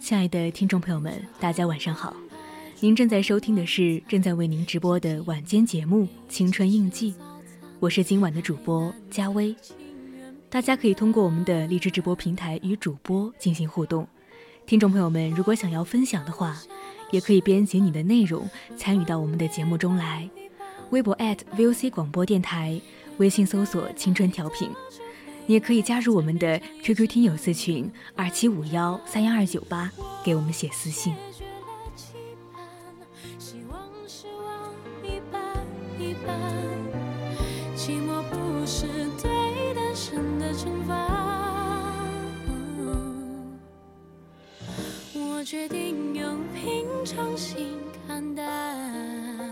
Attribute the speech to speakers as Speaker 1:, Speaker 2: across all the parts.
Speaker 1: 亲爱的听众朋友们，大家晚上好！您正在收听的是正在为您直播的晚间节目《青春印记》，我是今晚的主播佳薇。大家可以通过我们的荔枝直播平台与主播进行互动。听众朋友们，如果想要分享的话，也可以编辑你的内容参与到我们的节目中来。微博 @VOC 广播电台，微信搜索“青春调频”。你也可以加入我们的 QQ 听友四群二七五幺三幺二九八，给我们写私信。我决定用平常心看待。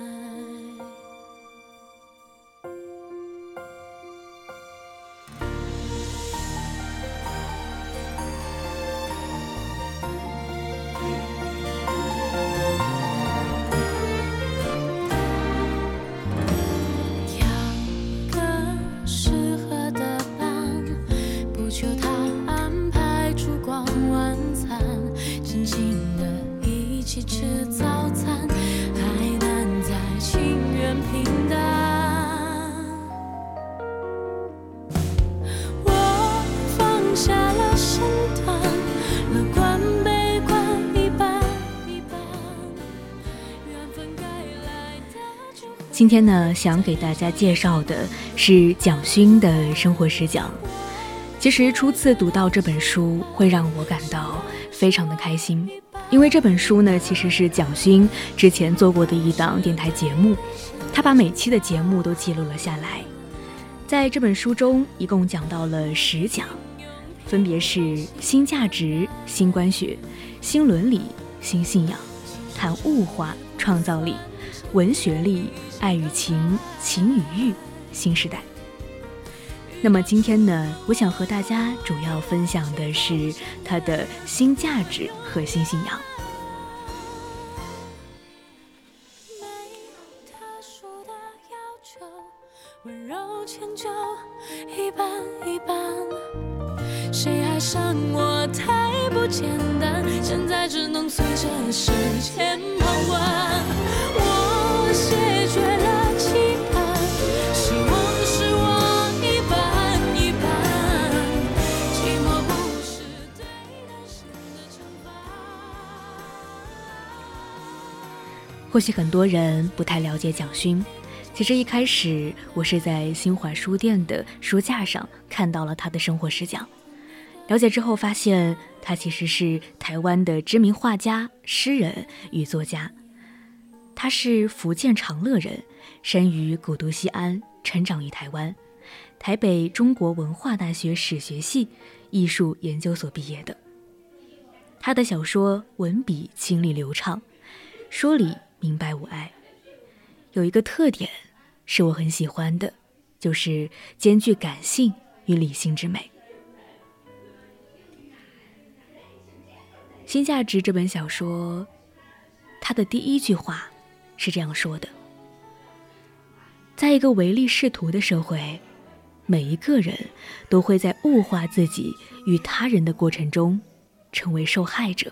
Speaker 1: 今天呢，想给大家介绍的是蒋勋的生活视角。其实初次读到这本书，会让我感到非常的开心，因为这本书呢，其实是蒋勋之前做过的一档电台节目，他把每期的节目都记录了下来。在这本书中，一共讲到了十讲，分别是新价值、新观学、新伦理、新信仰、谈物化、创造力、文学力。爱与情，情与欲，新时代。那么今天呢，我想和大家主要分享的是他的新价值和新信仰。温柔迁就，一半一半。谁爱上我太不简单，现在只能随着时间旁观。我。或许很多人不太了解蒋勋，其实一开始我是在新华书店的书架上看到了他的生活视角，了解之后发现他其实是台湾的知名画家、诗人与作家。他是福建长乐人，生于古都西安，成长于台湾，台北中国文化大学史学系艺术研究所毕业的。他的小说文笔清丽流畅，说理。明白无碍，有一个特点是我很喜欢的，就是兼具感性与理性之美。《新价值》这本小说，它的第一句话是这样说的：在一个唯利是图的社会，每一个人都会在物化自己与他人的过程中，成为受害者。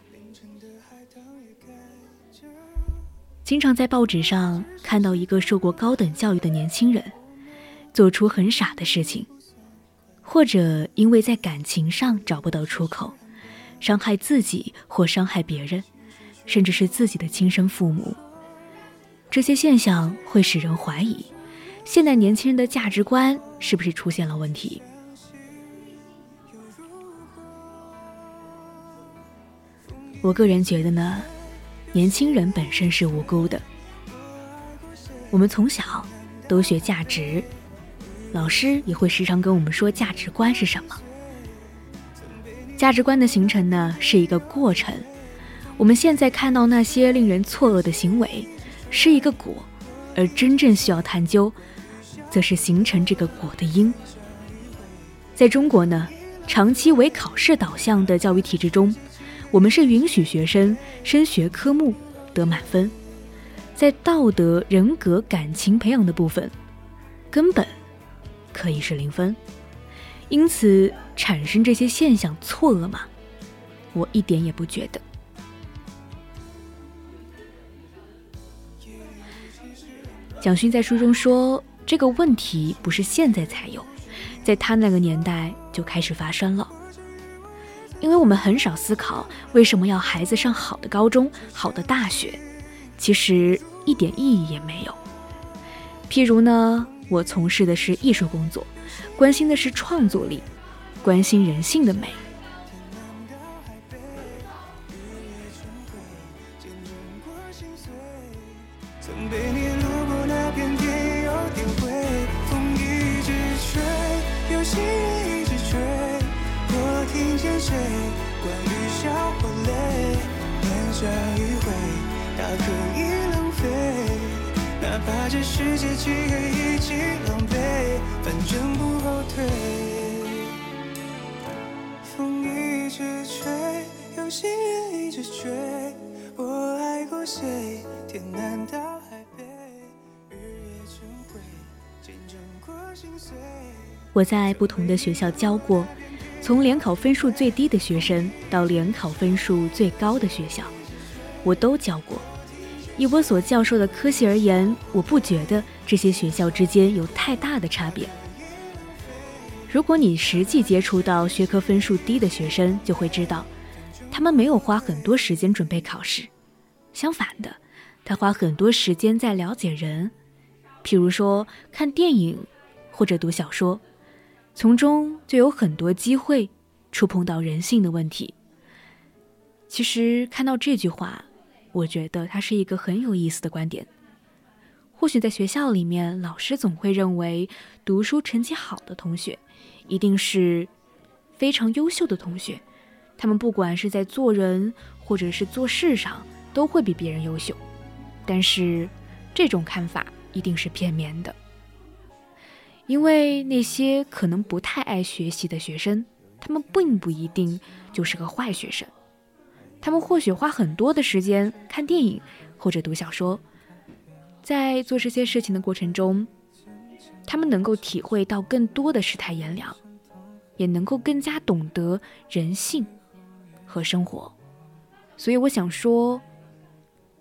Speaker 1: 经常在报纸上看到一个受过高等教育的年轻人，做出很傻的事情，或者因为在感情上找不到出口，伤害自己或伤害别人，甚至是自己的亲生父母。这些现象会使人怀疑。现代年轻人的价值观是不是出现了问题？我个人觉得呢，年轻人本身是无辜的。我们从小都学价值，老师也会时常跟我们说价值观是什么。价值观的形成呢是一个过程，我们现在看到那些令人错愕的行为是一个果，而真正需要探究。则是形成这个果的因。在中国呢，长期为考试导向的教育体制中，我们是允许学生升学科目得满分，在道德、人格、感情培养的部分，根本可以是零分。因此，产生这些现象错愕吗？我一点也不觉得。蒋勋在书中说。这个问题不是现在才有，在他那个年代就开始发生了。因为我们很少思考为什么要孩子上好的高中、好的大学，其实一点意义也没有。譬如呢，我从事的是艺术工作，关心的是创作力，关心人性的美。
Speaker 2: 这一回，它可以浪费，哪怕这世界漆黑一起狼狈，反正不后退。风一直吹，有心人一直追，
Speaker 1: 我
Speaker 2: 爱过谁？天南到海北，日夜轮回，见证过心碎。
Speaker 1: 我在不同的学校教过。从联考分数最低的学生到联考分数最高的学校，我都教过。以我所教授的科系而言，我不觉得这些学校之间有太大的差别。如果你实际接触到学科分数低的学生，就会知道，他们没有花很多时间准备考试，相反的，他花很多时间在了解人，譬如说看电影或者读小说，从中就有很多机会触碰到人性的问题。其实看到这句话。我觉得它是一个很有意思的观点。或许在学校里面，老师总会认为读书成绩好的同学，一定是非常优秀的同学，他们不管是在做人或者是做事上，都会比别人优秀。但是这种看法一定是片面的，因为那些可能不太爱学习的学生，他们并不一定就是个坏学生。他们或许花很多的时间看电影或者读小说，在做这些事情的过程中，他们能够体会到更多的世态炎凉，也能够更加懂得人性和生活。所以我想说，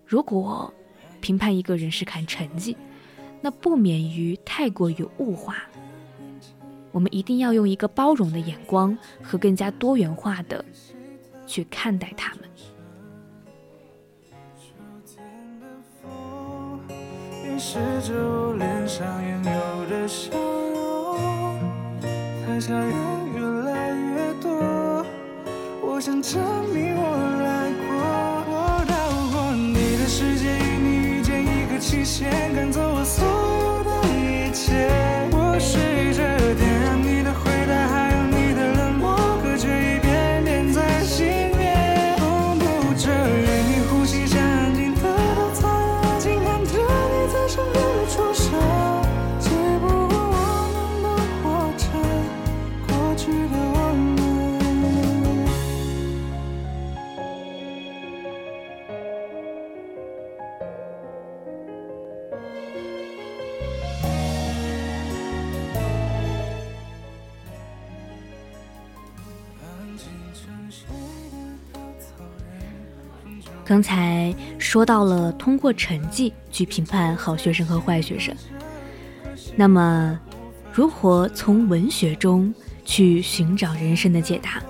Speaker 1: 如果评判一个人是看成绩，那不免于太过于物化。我们一定要用一个包容的眼光和更加多元化的去看待他们。
Speaker 2: 试着我脸上原有的笑容，台下人越来越多，我想证明我来过。我到过你的世界，与你遇见一个期限，赶走我所有的一切。
Speaker 1: 刚才说到了通过成绩去评判好学生和坏学生，那么如何从文学中去寻找人生的解答？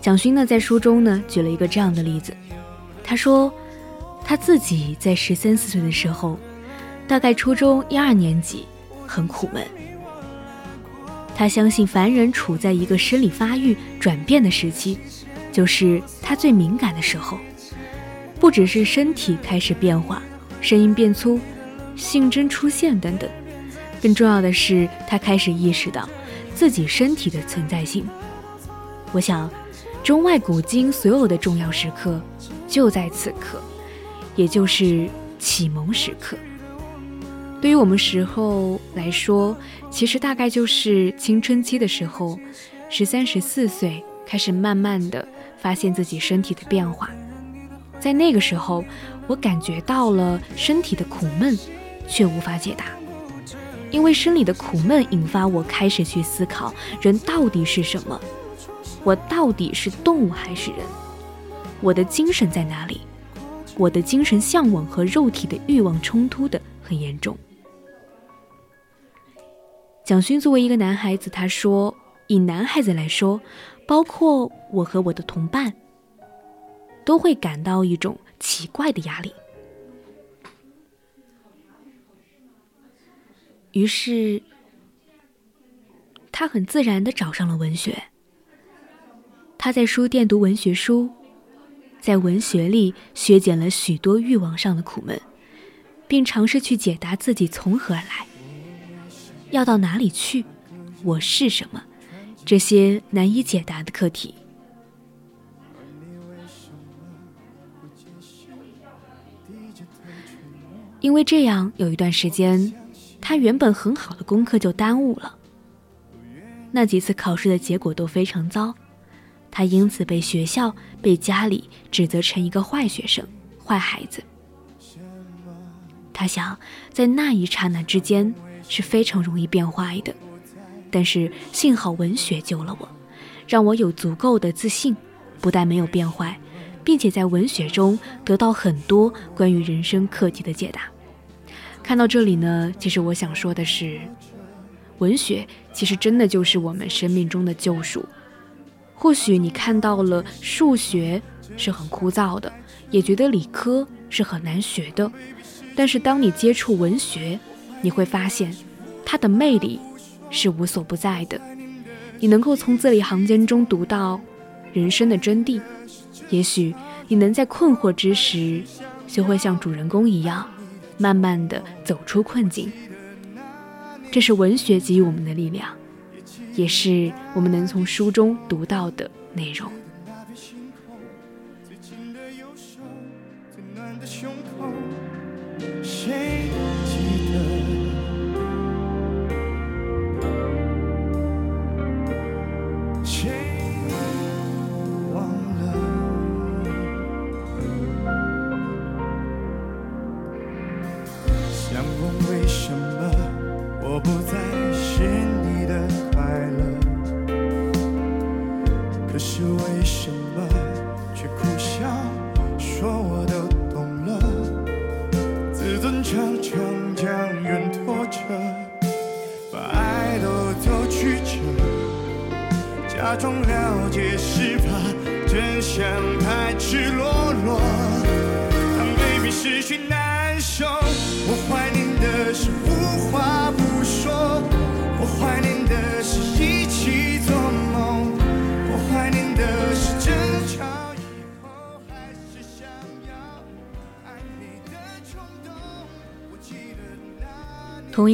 Speaker 1: 蒋勋呢在书中呢举了一个这样的例子，他说他自己在十三四岁的时候，大概初中一二年级，很苦闷。他相信凡人处在一个生理发育转变的时期，就是他最敏感的时候。不只是身体开始变化，声音变粗，性征出现等等，更重要的是，他开始意识到自己身体的存在性。我想，中外古今所有的重要时刻，就在此刻，也就是启蒙时刻。对于我们时候来说，其实大概就是青春期的时候，十三、十四岁开始慢慢的发现自己身体的变化。在那个时候，我感觉到了身体的苦闷，却无法解答。因为生理的苦闷引发我开始去思考：人到底是什么？我到底是动物还是人？我的精神在哪里？我的精神向往和肉体的欲望冲突的很严重。蒋勋作为一个男孩子，他说：“以男孩子来说，包括我和我的同伴。”都会感到一种奇怪的压力，于是他很自然的找上了文学。他在书店读文学书，在文学里削减了许多欲望上的苦闷，并尝试去解答自己从何而来，要到哪里去，我是什么，这些难以解答的课题。因为这样，有一段时间，他原本很好的功课就耽误了。那几次考试的结果都非常糟，他因此被学校、被家里指责成一个坏学生、坏孩子。他想，在那一刹那之间是非常容易变坏的，但是幸好文学救了我，让我有足够的自信，不但没有变坏，并且在文学中得到很多关于人生课题的解答。看到这里呢，其实我想说的是，文学其实真的就是我们生命中的救赎。或许你看到了数学是很枯燥的，也觉得理科是很难学的，但是当你接触文学，你会发现它的魅力是无所不在的。你能够从字里行间中读到人生的真谛，也许你能在困惑之时，就会像主人公一样。慢慢的走出困境，这是文学给予我们的力量，也是我们能从书中读到的内容。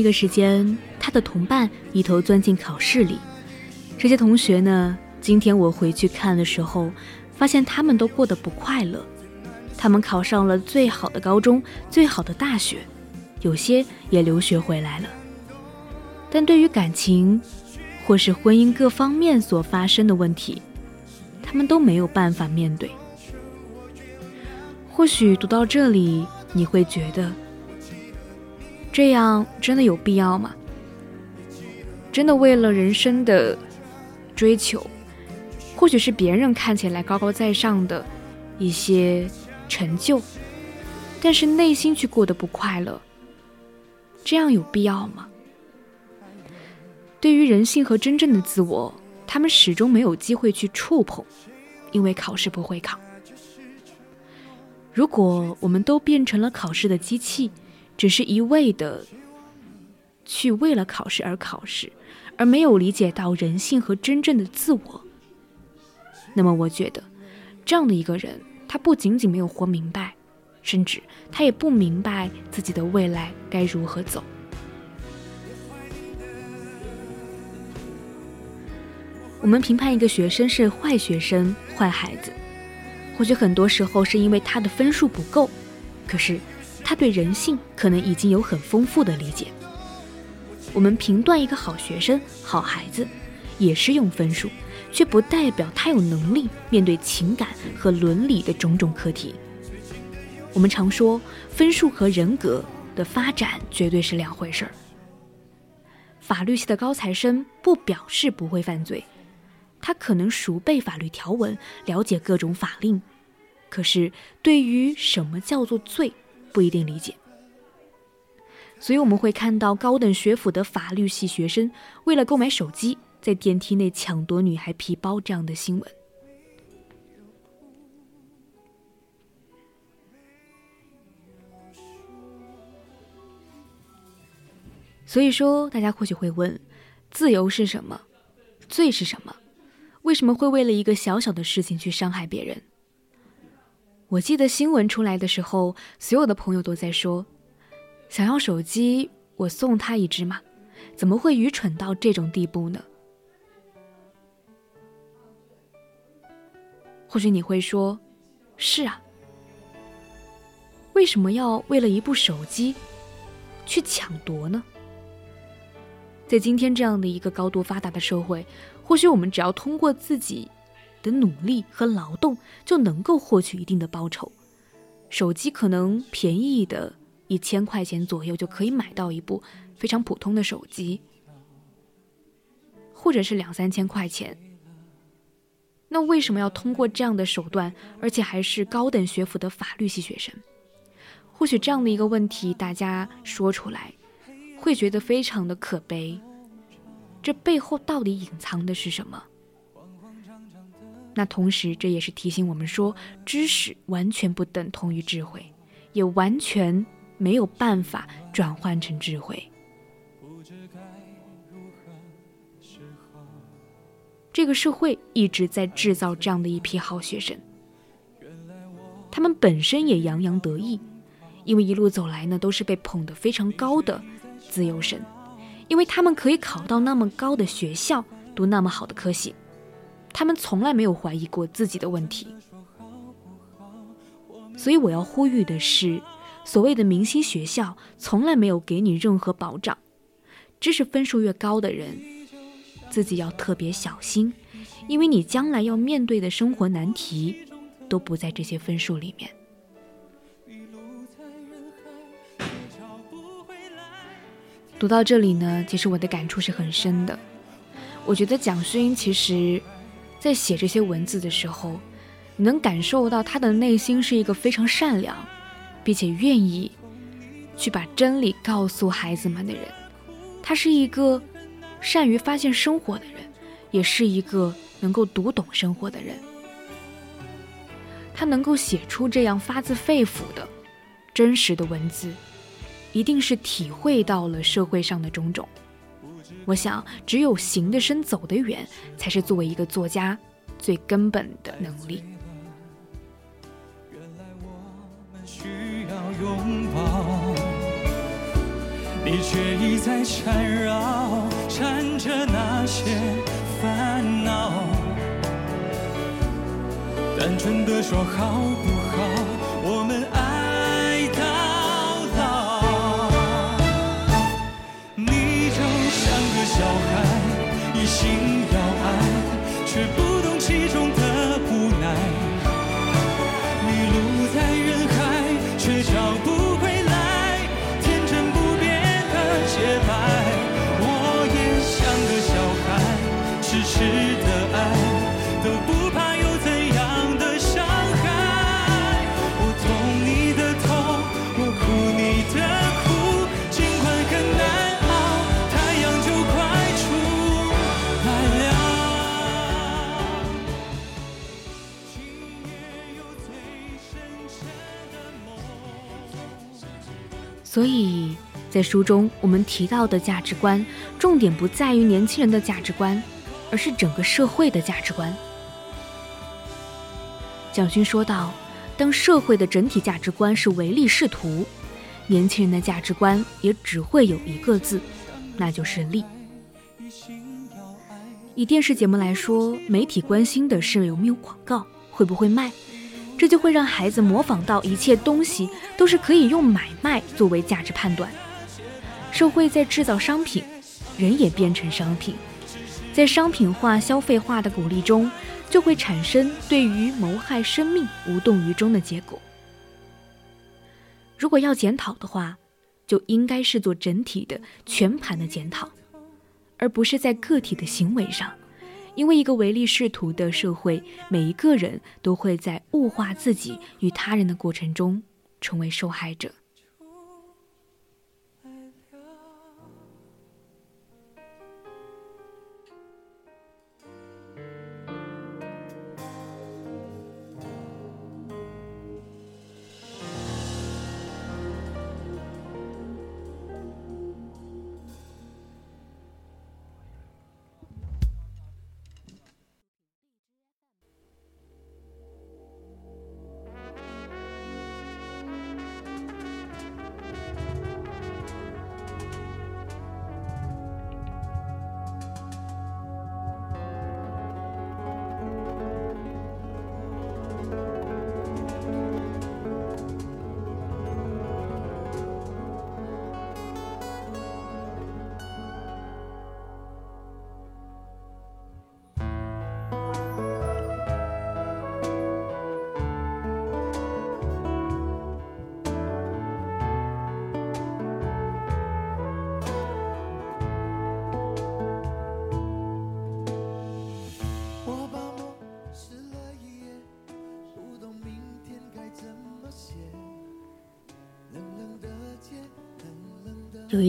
Speaker 1: 一个时间，他的同伴一头钻进考试里。这些同学呢，今天我回去看的时候，发现他们都过得不快乐。他们考上了最好的高中、最好的大学，有些也留学回来了。但对于感情，或是婚姻各方面所发生的问题，他们都没有办法面对。或许读到这里，你会觉得。这样真的有必要吗？真的为了人生的追求，或许是别人看起来高高在上的一些成就，但是内心却过得不快乐，这样有必要吗？对于人性和真正的自我，他们始终没有机会去触碰，因为考试不会考。如果我们都变成了考试的机器，只是一味的去为了考试而考试，而没有理解到人性和真正的自我，那么我觉得，这样的一个人，他不仅仅没有活明白，甚至他也不明白自己的未来该如何走。我们评判一个学生是坏学生、坏孩子，或许很多时候是因为他的分数不够，可是他对人性可能已经有很丰富的理解。我们评断一个好学生、好孩子，也是用分数，却不代表他有能力面对情感和伦理的种种课题。我们常说，分数和人格的发展绝对是两回事儿。法律系的高材生不表示不会犯罪。他可能熟背法律条文，了解各种法令，可是对于什么叫做罪，不一定理解。所以我们会看到高等学府的法律系学生为了购买手机，在电梯内抢夺女孩皮包这样的新闻。所以说，大家或许会问：自由是什么？罪是什么？为什么会为了一个小小的事情去伤害别人？我记得新闻出来的时候，所有的朋友都在说：“想要手机，我送他一只嘛？怎么会愚蠢到这种地步呢？”或许你会说：“是啊，为什么要为了一部手机去抢夺呢？”在今天这样的一个高度发达的社会。或许我们只要通过自己的努力和劳动，就能够获取一定的报酬。手机可能便宜的一千块钱左右就可以买到一部非常普通的手机，或者是两三千块钱。那为什么要通过这样的手段，而且还是高等学府的法律系学生？或许这样的一个问题，大家说出来会觉得非常的可悲。这背后到底隐藏的是什么？那同时，这也是提醒我们说，知识完全不等同于智慧，也完全没有办法转换成智慧。这个社会一直在制造这样的一批好学生，他们本身也洋洋得意，因为一路走来呢，都是被捧得非常高的自由生。因为他们可以考到那么高的学校，读那么好的科系，他们从来没有怀疑过自己的问题。所以我要呼吁的是，所谓的明星学校从来没有给你任何保障。知识分数越高的人，自己要特别小心，因为你将来要面对的生活难题，都不在这些分数里面。读到这里呢，其实我的感触是很深的。我觉得蒋勋其实，在写这些文字的时候，能感受到他的内心是一个非常善良，并且愿意去把真理告诉孩子们的人。他是一个善于发现生活的人，也是一个能够读懂生活的人。他能够写出这样发自肺腑的真实的文字。一定是体会到了社会上的种种。我想，只有行得深、走得远，才是作为一个作家最根本的能力需要拥抱。你却一再缠绕，缠着那些烦恼。单纯的说好不心所以在书中我们提到的价值观，重点不在于年轻人的价值观，而是整个社会的价值观。蒋勋说道：“当社会的整体价值观是唯利是图，年轻人的价值观也只会有一个字，那就是利。”以电视节目来说，媒体关心的是有没有广告，会不会卖，这就会让孩子模仿到一切东西都是可以用买卖作为价值判断。社会在制造商品，人也变成商品，在商品化、消费化的鼓励中，就会产生对于谋害生命无动于衷的结果。如果要检讨的话，就应该是做整体的、全盘的检讨。而不是在个体的行为上，因为一个唯利是图的社会，每一个人都会在物化自己与他人的过程中成为受害者。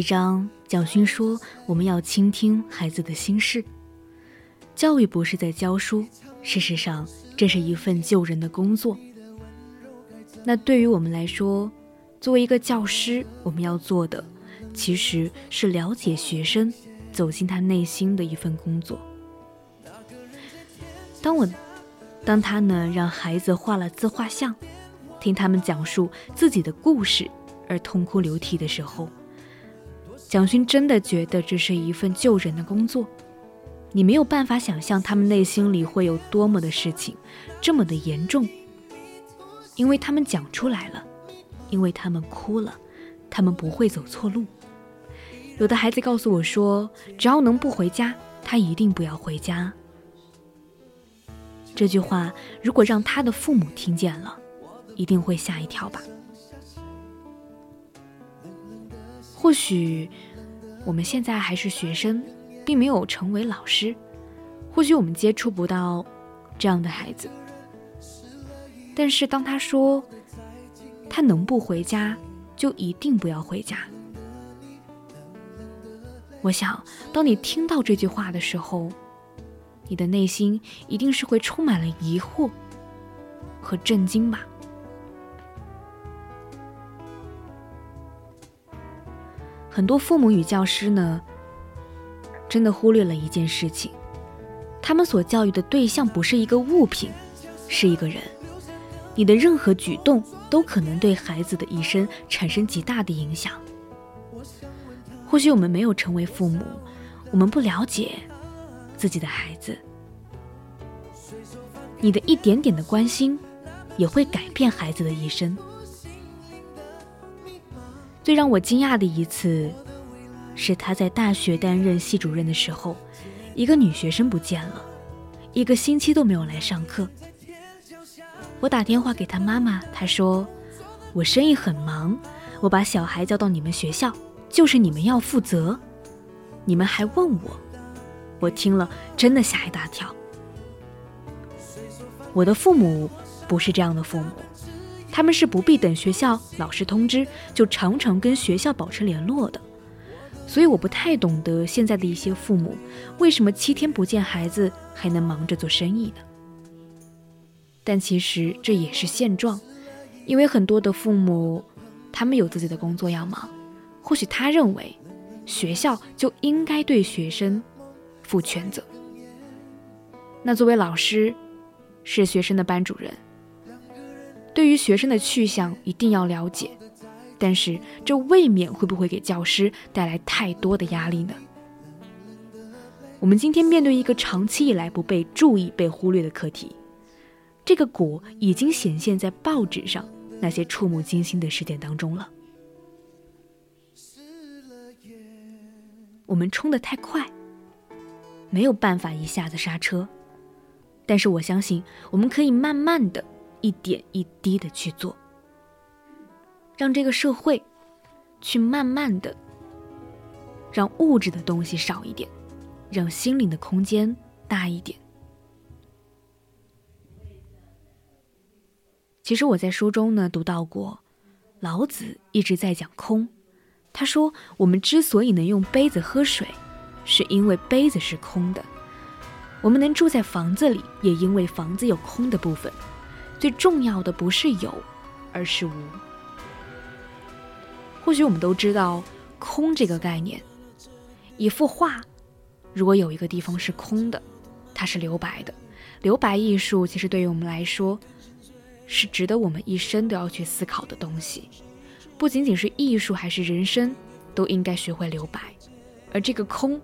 Speaker 1: 一章，蒋勋说：“我们要倾听孩子的心事。教育不是在教书，事实上，这是一份救人的工作。那对于我们来说，作为一个教师，我们要做的，其实是了解学生，走进他内心的一份工作。当我，当他呢，让孩子画了自画像，听他们讲述自己的故事而痛哭流涕的时候。”蒋勋真的觉得这是一份救人的工作，你没有办法想象他们内心里会有多么的事情，这么的严重，因为他们讲出来了，因为他们哭了，他们不会走错路。有的孩子告诉我说，只要能不回家，他一定不要回家。这句话如果让他的父母听见了，一定会吓一跳吧。或许我们现在还是学生，并没有成为老师。或许我们接触不到这样的孩子。但是当他说他能不回家，就一定不要回家。我想，当你听到这句话的时候，你的内心一定是会充满了疑惑和震惊吧。很多父母与教师呢，真的忽略了一件事情：他们所教育的对象不是一个物品，是一个人。你的任何举动都可能对孩子的一生产生极大的影响。或许我们没有成为父母，我们不了解自己的孩子。你的一点点的关心，也会改变孩子的一生。最让我惊讶的一次，是他在大学担任系主任的时候，一个女学生不见了，一个星期都没有来上课。我打电话给他妈妈，她说：“我生意很忙，我把小孩交到你们学校，就是你们要负责。你们还问我，我听了真的吓一大跳。我的父母不是这样的父母。”他们是不必等学校老师通知，就常常跟学校保持联络的，所以我不太懂得现在的一些父母为什么七天不见孩子还能忙着做生意呢？但其实这也是现状，因为很多的父母他们有自己的工作要忙，或许他认为学校就应该对学生负全责。那作为老师，是学生的班主任，对于学生的去向一定要了解，但是这未免会不会给教师带来太多的压力呢？我们今天面对一个长期以来不被注意、被忽略的课题，这个果已经显现在报纸上那些触目惊心的事件当中了。我们冲得太快，没有办法一下子刹车，但是我相信我们可以慢慢的一点一滴的去做，让这个社会去慢慢的让物质的东西少一点。让心灵的空间大一点。其实我在书中呢读到过，老子一直在讲空。他说，我们之所以能用杯子喝水，是因为杯子是空的；我们能住在房子里，也因为房子有空的部分。最重要的不是有，而是无。或许我们都知道空这个概念，一幅画。如果有一个地方是空的，它是留白的。留白艺术其实对于我们来说，是值得我们一生都要去思考的东西。不仅仅是艺术，还是人生，都应该学会留白。而这个空，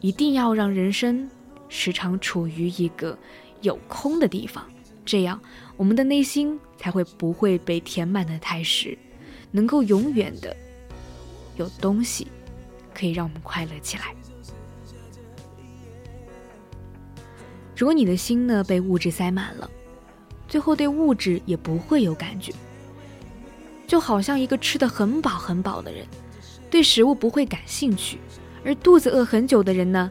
Speaker 1: 一定要让人生时常处于一个有空的地方，这样我们的内心才会不会被填满的太实，能够永远的有东西可以让我们快乐起来。如果你的心呢被物质塞满了，最后对物质也不会有感觉，就好像一个吃的很饱很饱的人，对食物不会感兴趣，而肚子饿很久的人呢，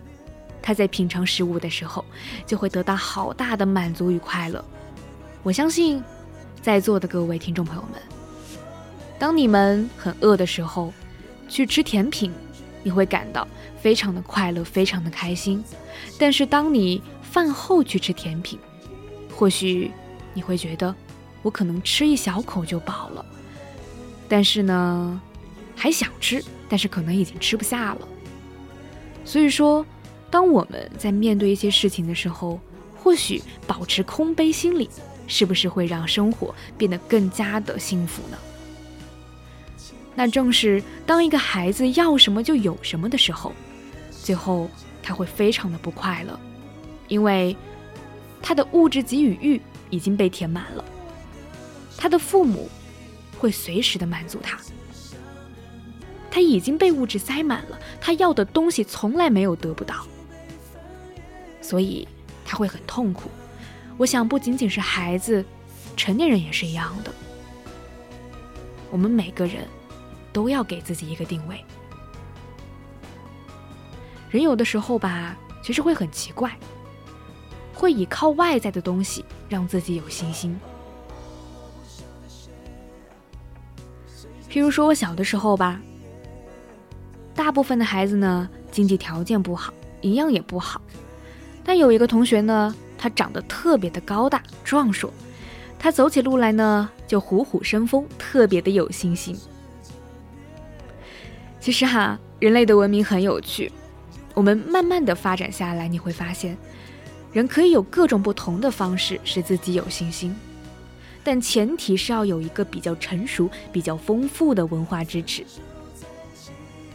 Speaker 1: 他在品尝食物的时候就会得到好大的满足与快乐。我相信，在座的各位听众朋友们，当你们很饿的时候，去吃甜品，你会感到非常的快乐，非常的开心。但是当你饭后去吃甜品，或许你会觉得我可能吃一小口就饱了，但是呢，还想吃，但是可能已经吃不下了。所以说，当我们在面对一些事情的时候，或许保持空杯心理，是不是会让生活变得更加的幸福呢？那正是当一个孩子要什么就有什么的时候，最后他会非常的不快乐。因为他的物质给予欲已经被填满了，他的父母会随时的满足他，他已经被物质塞满了，他要的东西从来没有得不到，所以他会很痛苦。我想不仅仅是孩子，成年人也是一样的。我们每个人都要给自己一个定位。人有的时候吧，其实会很奇怪。会依靠外在的东西让自己有信心。譬如说我小的时候吧，大部分的孩子呢经济条件不好，营养也不好，但有一个同学呢，他长得特别的高大壮硕，他走起路来呢就虎虎生风，特别的有信心。其实哈，人类的文明很有趣，我们慢慢的发展下来，你会发现。人可以有各种不同的方式使自己有信心，但前提是要有一个比较成熟、比较丰富的文化支持。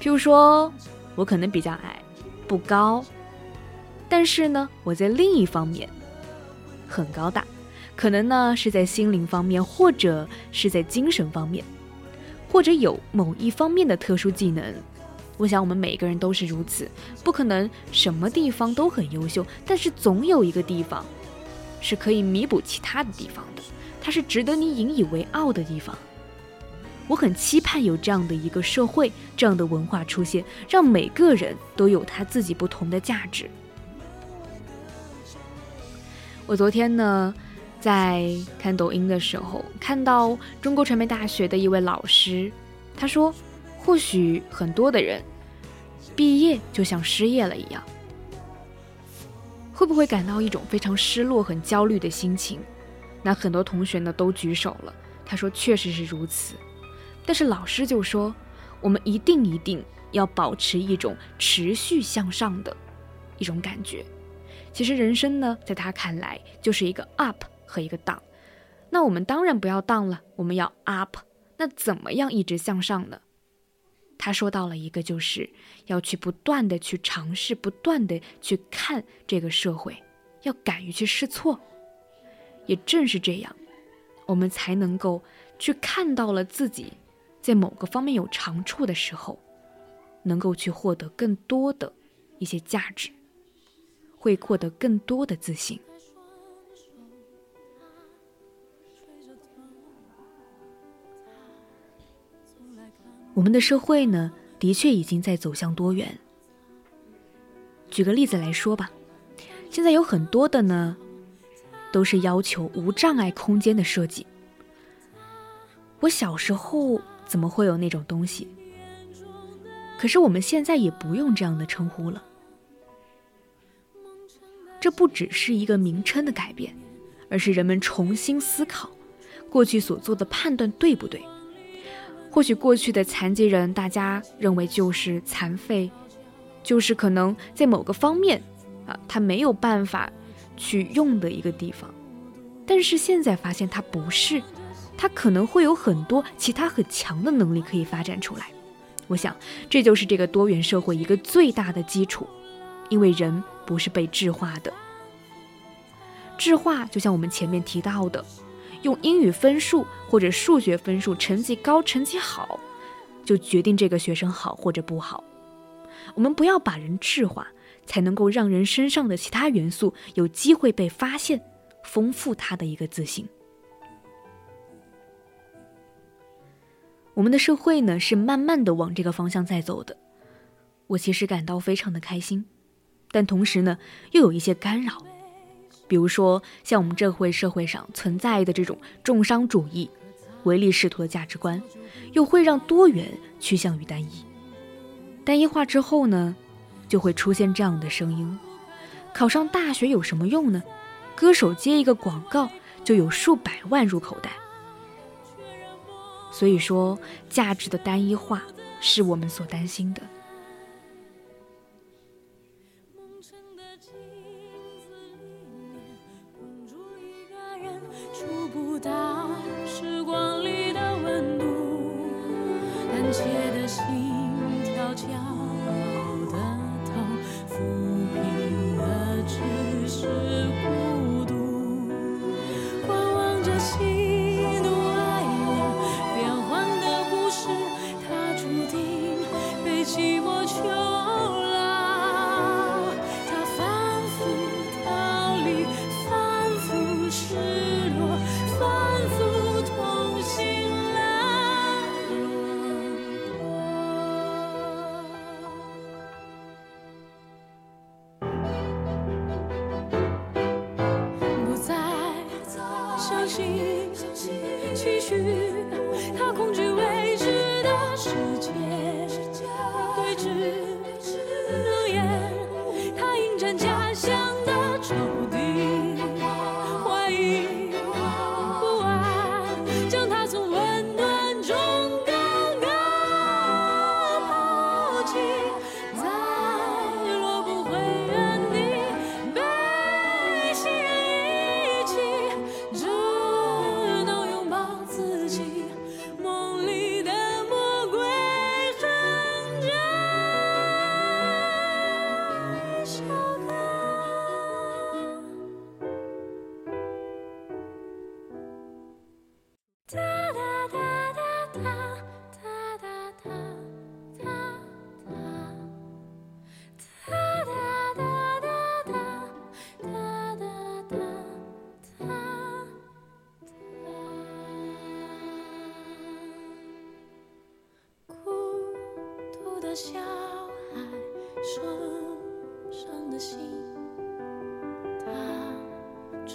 Speaker 1: 譬如说，我可能比较矮，不高，但是呢，我在另一方面很高大，可能呢是在心灵方面，或者是在精神方面，或者有某一方面的特殊技能。我想，我们每个人都是如此，不可能什么地方都很优秀，但是总有一个地方是可以弥补其他的地方的，它是值得你引以为傲的地方。我很期盼有这样的一个社会，这样的文化出现，让每个人都有他自己不同的价值。我昨天呢，在看抖音的时候，看到中国传媒大学的一位老师，他说。或许很多的人毕业就像失业了一样，会不会感到一种非常失落、很焦虑的心情？那很多同学呢都举手了，他说确实是如此。但是老师就说，我们一定一定要保持一种持续向上的一种感觉。其实人生呢，在他看来就是一个 up 和一个 down。那我们当然不要 down 了，我们要 up。那怎么样一直向上呢？他说到了一个，就是要去不断的去尝试，不断的去看这个社会，要敢于去试错。也正是这样，我们才能够去看到了自己在某个方面有长处的时候，能够去获得更多的一些价值，会获得更多的自信。我们的社会呢，的确已经在走向多元。举个例子来说吧，现在有很多的呢，都是要求无障碍空间的设计。我小时候怎么会有那种东西？可是我们现在也不用这样的称呼了。这不只是一个名称的改变，而是人们重新思考过去所做的判断对不对。或许过去的残疾人，大家认为就是残废，就是可能在某个方面啊，他没有办法去用的一个地方。但是现在发现他不是，他可能会有很多其他很强的能力可以发展出来。我想这就是这个多元社会一个最大的基础，因为人不是被质化的，质化就像我们前面提到的。用英语分数或者数学分数，成绩高、成绩好，就决定这个学生好或者不好。我们不要把人质化，才能够让人身上的其他元素有机会被发现，丰富他的一个自信。我们的社会呢，是慢慢的往这个方向在走的。我其实感到非常的开心，但同时呢，又有一些干扰。比如说，像我们这会社会上存在的这种重商主义、唯利是图的价值观，又会让多元趋向于单一。单一化之后呢，就会出现这样的声音：考上大学有什么用呢？歌手接一个广告就有数百万入口袋。所以说，价值的单一化是我们所担心的。
Speaker 3: 当时光里的温度胆怯的心跳加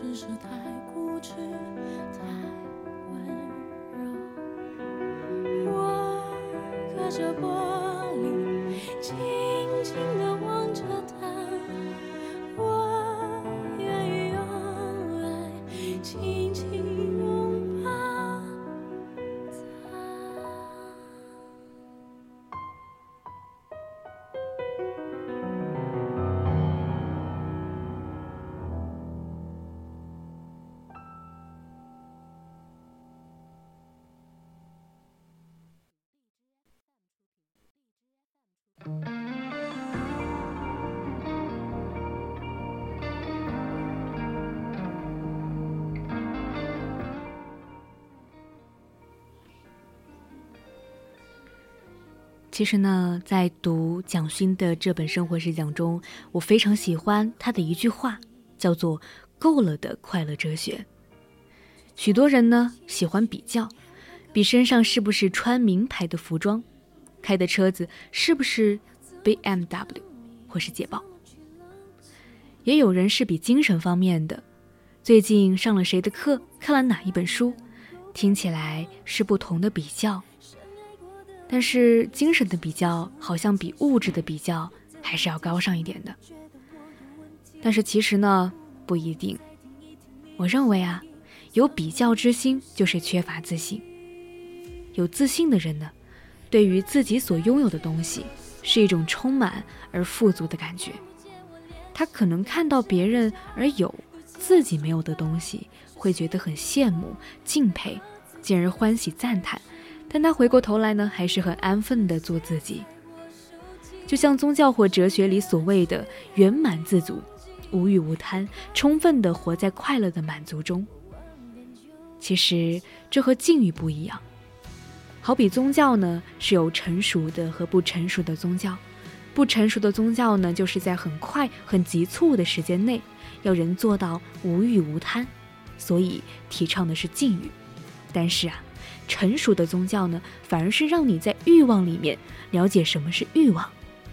Speaker 3: 只是太笨。
Speaker 1: 其实呢，在读蒋勋的这本生活实讲中，我非常喜欢他的一句话，叫做“够了的快乐哲学”。许多人呢喜欢比较，比身上是不是穿名牌的服装，开的车子是不是 BMW 或是捷豹。也有人是比精神方面的，最近上了谁的课，看了哪一本书，听起来是不同的比较。但是精神的比较好像比物质的比较还是要高尚一点的。但是其实呢，不一定。我认为啊，有比较之心就是缺乏自信。有自信的人呢，对于自己所拥有的东西是一种充满而富足的感觉。他可能看到别人而有自己没有的东西，会觉得很羡慕、敬佩，进而欢喜赞叹。但他回过头来呢，还是很安分的做自己，就像宗教或哲学里所谓的圆满自足、无欲无贪，充分的活在快乐的满足中。其实这和境遇不一样，好比宗教呢是有成熟的和不成熟的宗教，不成熟的宗教呢就是在很快、很急促的时间内要人做到无欲无贪，所以提倡的是禁欲。但是啊。成熟的宗教呢，反而是让你在欲望里面了解什么是欲望，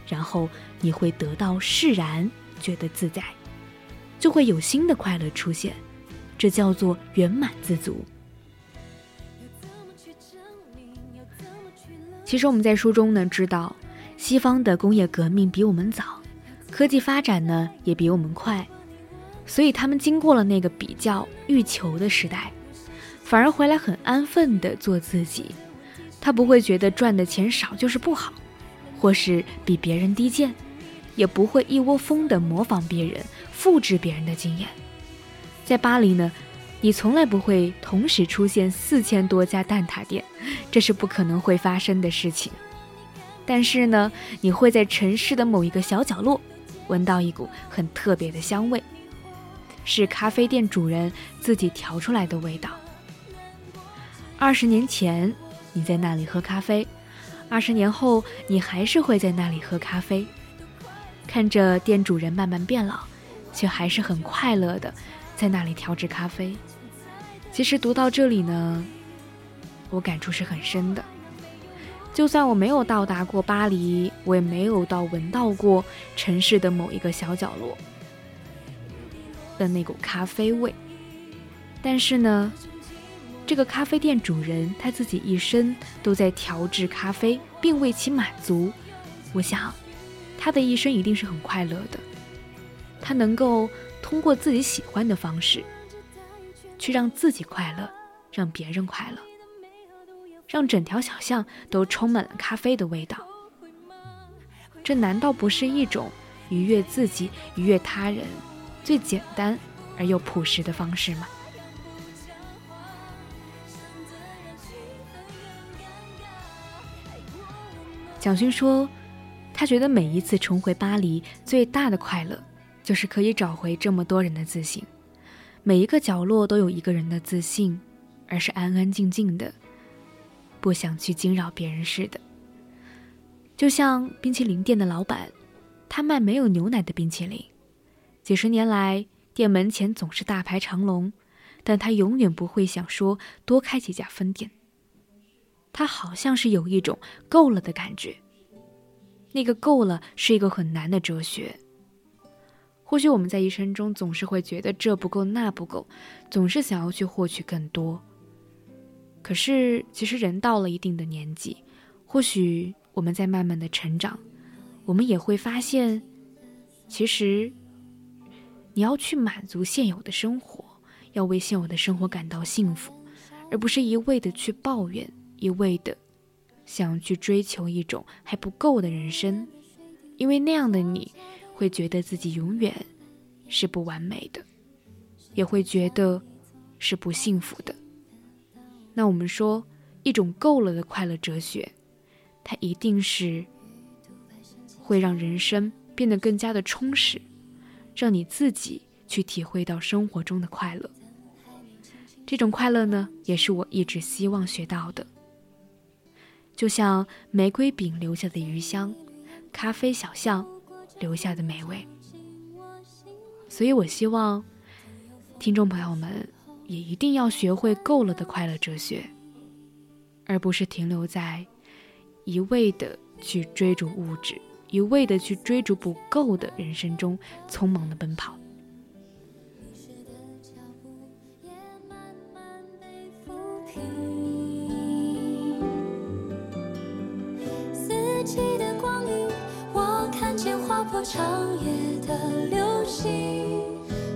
Speaker 1: 然后你会得到释然，觉得自在，就会有新的快乐出现，这叫做圆满自足。其实我们在书中呢知道，西方的工业革命比我们早，科技发展呢也比我们快，所以他们经过了那个比较欲求的时代。反而回来很安分的做自己，他不会觉得赚的钱少就是不好，或是比别人低贱，也不会一窝蜂的模仿别人、复制别人的经验。在巴黎呢，你从来不会同时出现四千多家蛋挞店，这是不可能会发生的事情。但是呢，你会在城市的某一个小角落，闻到一股很特别的香味，是咖啡店主人自己调出来的味道。二十年前，你在那里喝咖啡；二十年后，你还是会在那里喝咖啡，看着店主人慢慢变老，却还是很快乐的在那里调制咖啡。其实读到这里呢，我感触是很深的。就算我没有到达过巴黎，我也没有到闻到过城市的某一个小角落的那股咖啡味，但是呢。这个咖啡店主人他自己一生都在调制咖啡，并为其满足。我想，他的一生一定是很快乐的。他能够通过自己喜欢的方式，去让自己快乐，让别人快乐，让整条小巷都充满了咖啡的味道。这难道不是一种愉悦自己、愉悦他人最简单而又朴实的方式吗？蒋勋说：“他觉得每一次重回巴黎，最大的快乐就是可以找回这么多人的自信。每一个角落都有一个人的自信，而是安安静静的，不想去惊扰别人似的。就像冰淇淋店的老板，他卖没有牛奶的冰淇淋，几十年来店门前总是大排长龙，但他永远不会想说多开几家分店。”他好像是有一种够了的感觉。那个够了是一个很难的哲学。或许我们在一生中总是会觉得这不够那不够，总是想要去获取更多。可是其实人到了一定的年纪，或许我们在慢慢的成长，我们也会发现，其实你要去满足现有的生活，要为现有的生活感到幸福，而不是一味的去抱怨。一味的想去追求一种还不够的人生，因为那样的你会觉得自己永远是不完美的，也会觉得是不幸福的。那我们说，一种够了的快乐哲学，它一定是会让人生变得更加的充实，让你自己去体会到生活中的快乐。这种快乐呢，也是我一直希望学到的。就像玫瑰饼留下的余香，咖啡小巷留下的美味。所以我希望听众朋友们也一定要学会够了的快乐哲学，而不是停留在一味的去追逐物质，一味的去追逐不够的人生中匆忙的奔跑。
Speaker 3: 起的光影，我看见划破长夜的流星，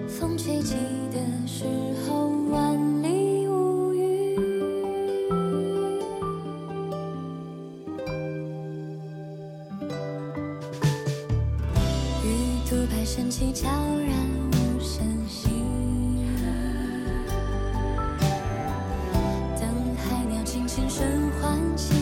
Speaker 3: 风吹起的时候万里无云，鱼肚白升起，悄然无声息。等海鸟轻轻声唤起。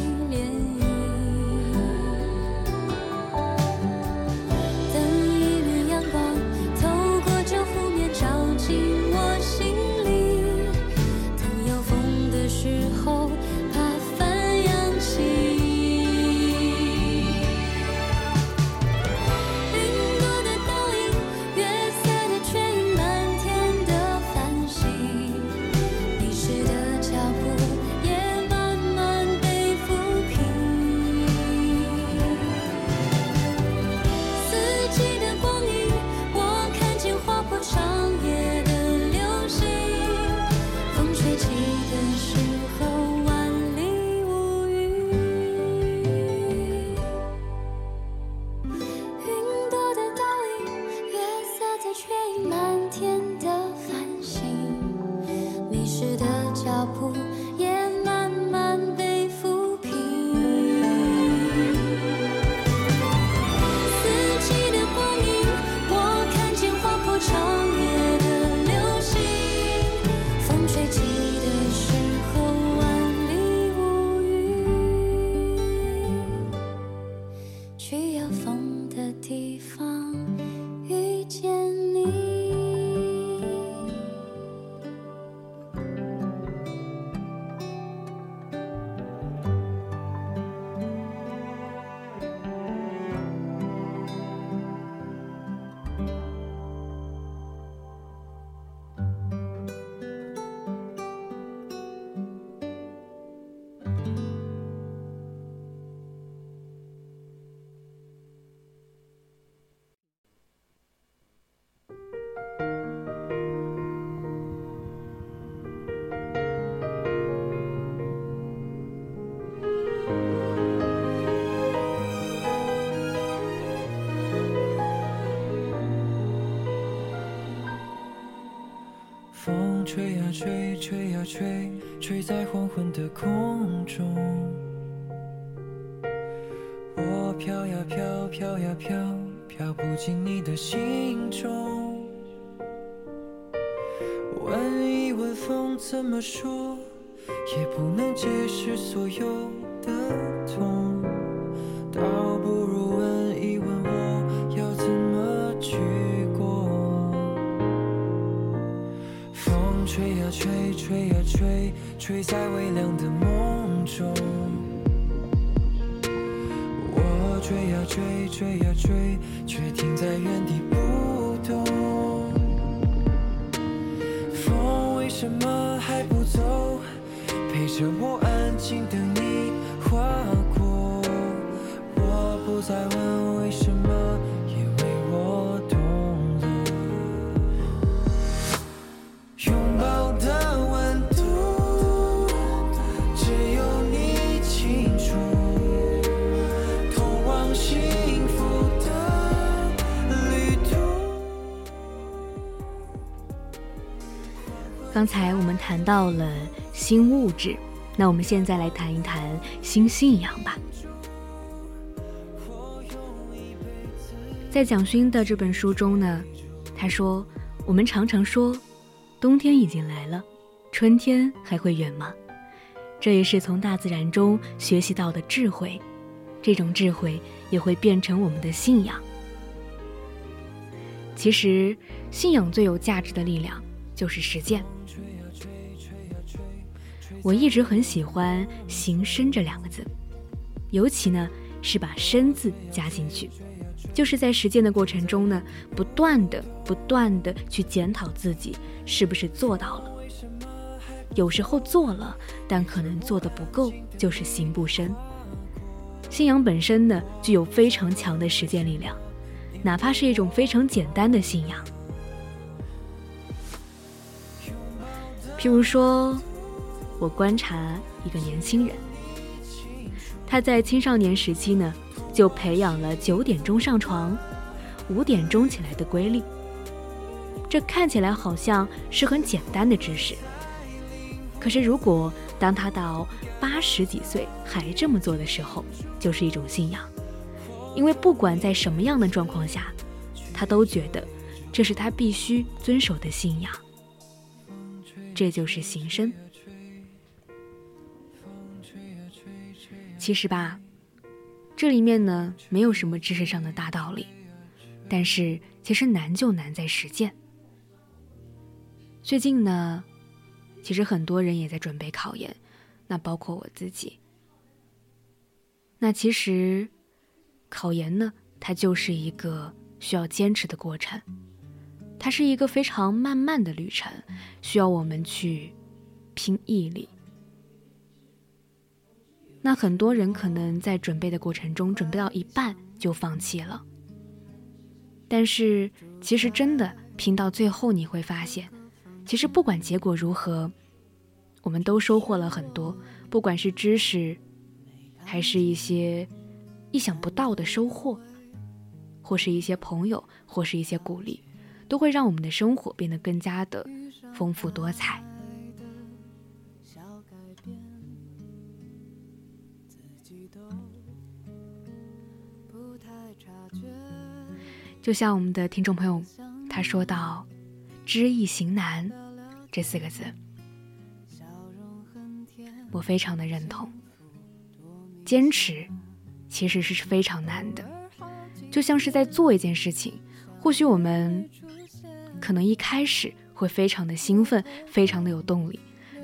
Speaker 3: 吹呀吹，吹呀吹，吹在黄昏的空中。我飘呀飘，飘呀飘，飘不进你的心中。问一问风怎么说，也不能解释所有
Speaker 1: 刚才我们谈到了新物质，那我们现在来谈一谈新信仰吧。在蒋勋的这本书中呢，他说：“我们常常说，冬天已经来了，春天还会远吗？这也是从大自然中学习到的智慧，这种智慧也会变成我们的信仰。其实，信仰最有价值的力量就是实践。”我一直很喜欢“行深”这两个字，尤其呢是把“深”字加进去，就是在实践的过程中呢，不断的、不断的去检讨自己是不是做到了。有时候做了，但可能做的不够，就是行不深。信仰本身呢，具有非常强的实践力量，哪怕是一种非常简单的信仰。譬如说，我观察一个年轻人，他在青少年时期呢，就培养了九点钟上床、五点钟起来的规律。这看起来好像是很简单的知识。可是，如果当他到八十几岁还这么做的时候，就是一种信仰，因为不管在什么样的状况下，他都觉得这是他必须遵守的信仰。这就是行深。其实吧，这里面呢没有什么知识上的大道理，但是其实难就难在实践。最近呢。其实很多人也在准备考研，那包括我自己。那其实，考研呢，它就是一个需要坚持的过程，它是一个非常漫漫的旅程，需要我们去拼毅力。那很多人可能在准备的过程中，准备到一半就放弃了。但是，其实真的拼到最后，你会发现。其实不管结果如何，我们都收获了很多，不管是知识，还是一些意想不到的收获，或是一些朋友，或是一些鼓励，都会让我们的生活变得更加的丰富多彩。就像我们的听众朋友他说到。知易行难，这四个字，我非常的认同。坚持其实是非常难的，就像是在做一件事情，或许我们可能一开始会非常的兴奋，非常的有动力，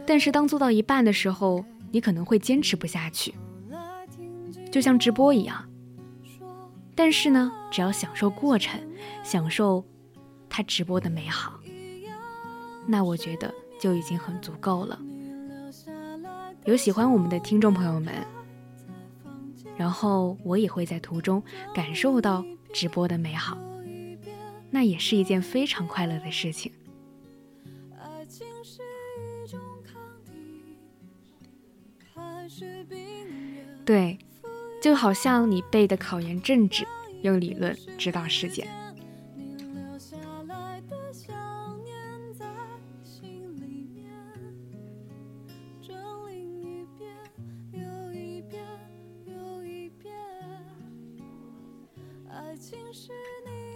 Speaker 1: 但是当做到一半的时候，你可能会坚持不下去。就像直播一样，但是呢，只要享受过程，享受他直播的美好。那我觉得就已经很足够了。有喜欢我们的听众朋友们，然后我也会在途中感受到直播的美好，那也是一件非常快乐的事情。对，就好像你背的考研政治，用理论指导实践。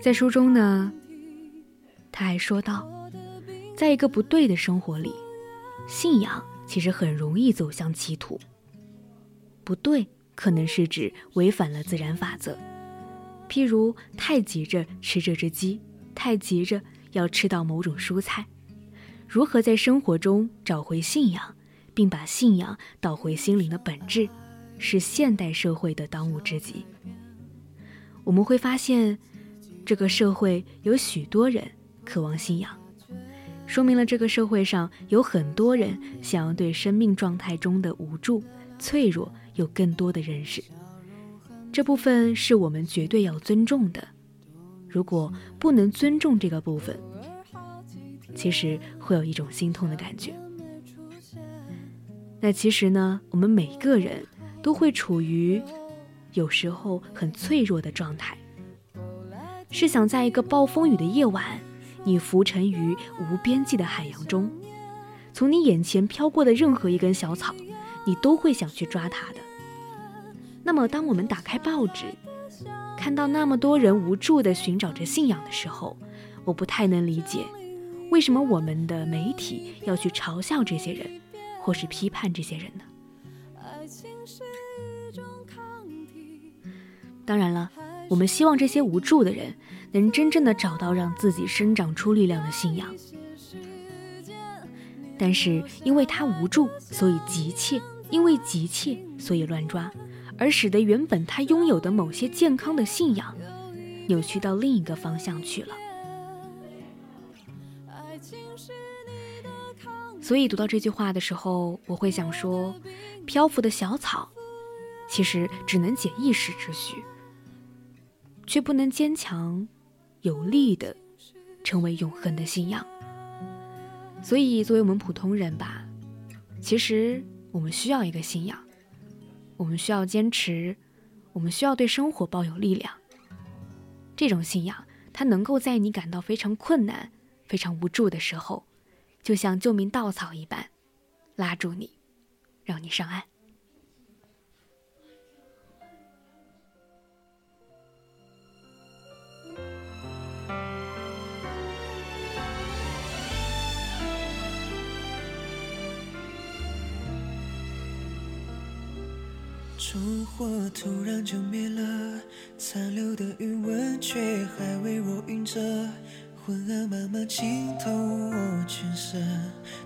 Speaker 1: 在书中呢，他还说到，在一个不对的生活里，信仰其实很容易走向歧途。不对，可能是指违反了自然法则，譬如太急着吃这只鸡，太急着要吃到某种蔬菜。如何在生活中找回信仰，并把信仰导回心灵的本质，是现代社会的当务之急。我们会发现。这个社会有许多人渴望信仰，说明了这个社会上有很多人想要对生命状态中的无助、脆弱有更多的认识。这部分是我们绝对要尊重的。如果不能尊重这个部分，其实会有一种心痛的感觉。那其实呢，我们每个人都会处于有时候很脆弱的状态。是想在一个暴风雨的夜晚，你浮沉于无边际的海洋中，从你眼前飘过的任何一根小草，你都会想去抓它的。那么，当我们打开报纸，看到那么多人无助地寻找着信仰的时候，我不太能理解，为什么我们的媒体要去嘲笑这些人，或是批判这些人呢？当然了。我们希望这些无助的人能真正的找到让自己生长出力量的信仰，但是因为他无助，所以急切；因为急切，所以乱抓；而使得原本他拥有的某些健康的信仰，扭曲到另一个方向去了。所以读到这句话的时候，我会想说，漂浮的小草，其实只能解一时之需，却不能坚强有力的成为永恒的信仰。所以，作为我们普通人吧，其实我们需要一个信仰，我们需要坚持，我们需要对生活抱有力量。这种信仰，它能够在你感到非常困难、非常无助的时候。就像救命稻草一般，拉住你，让你上岸。
Speaker 2: 烛火突然就灭了，残留的余温却还微弱晕着。昏暗慢慢浸透我全身，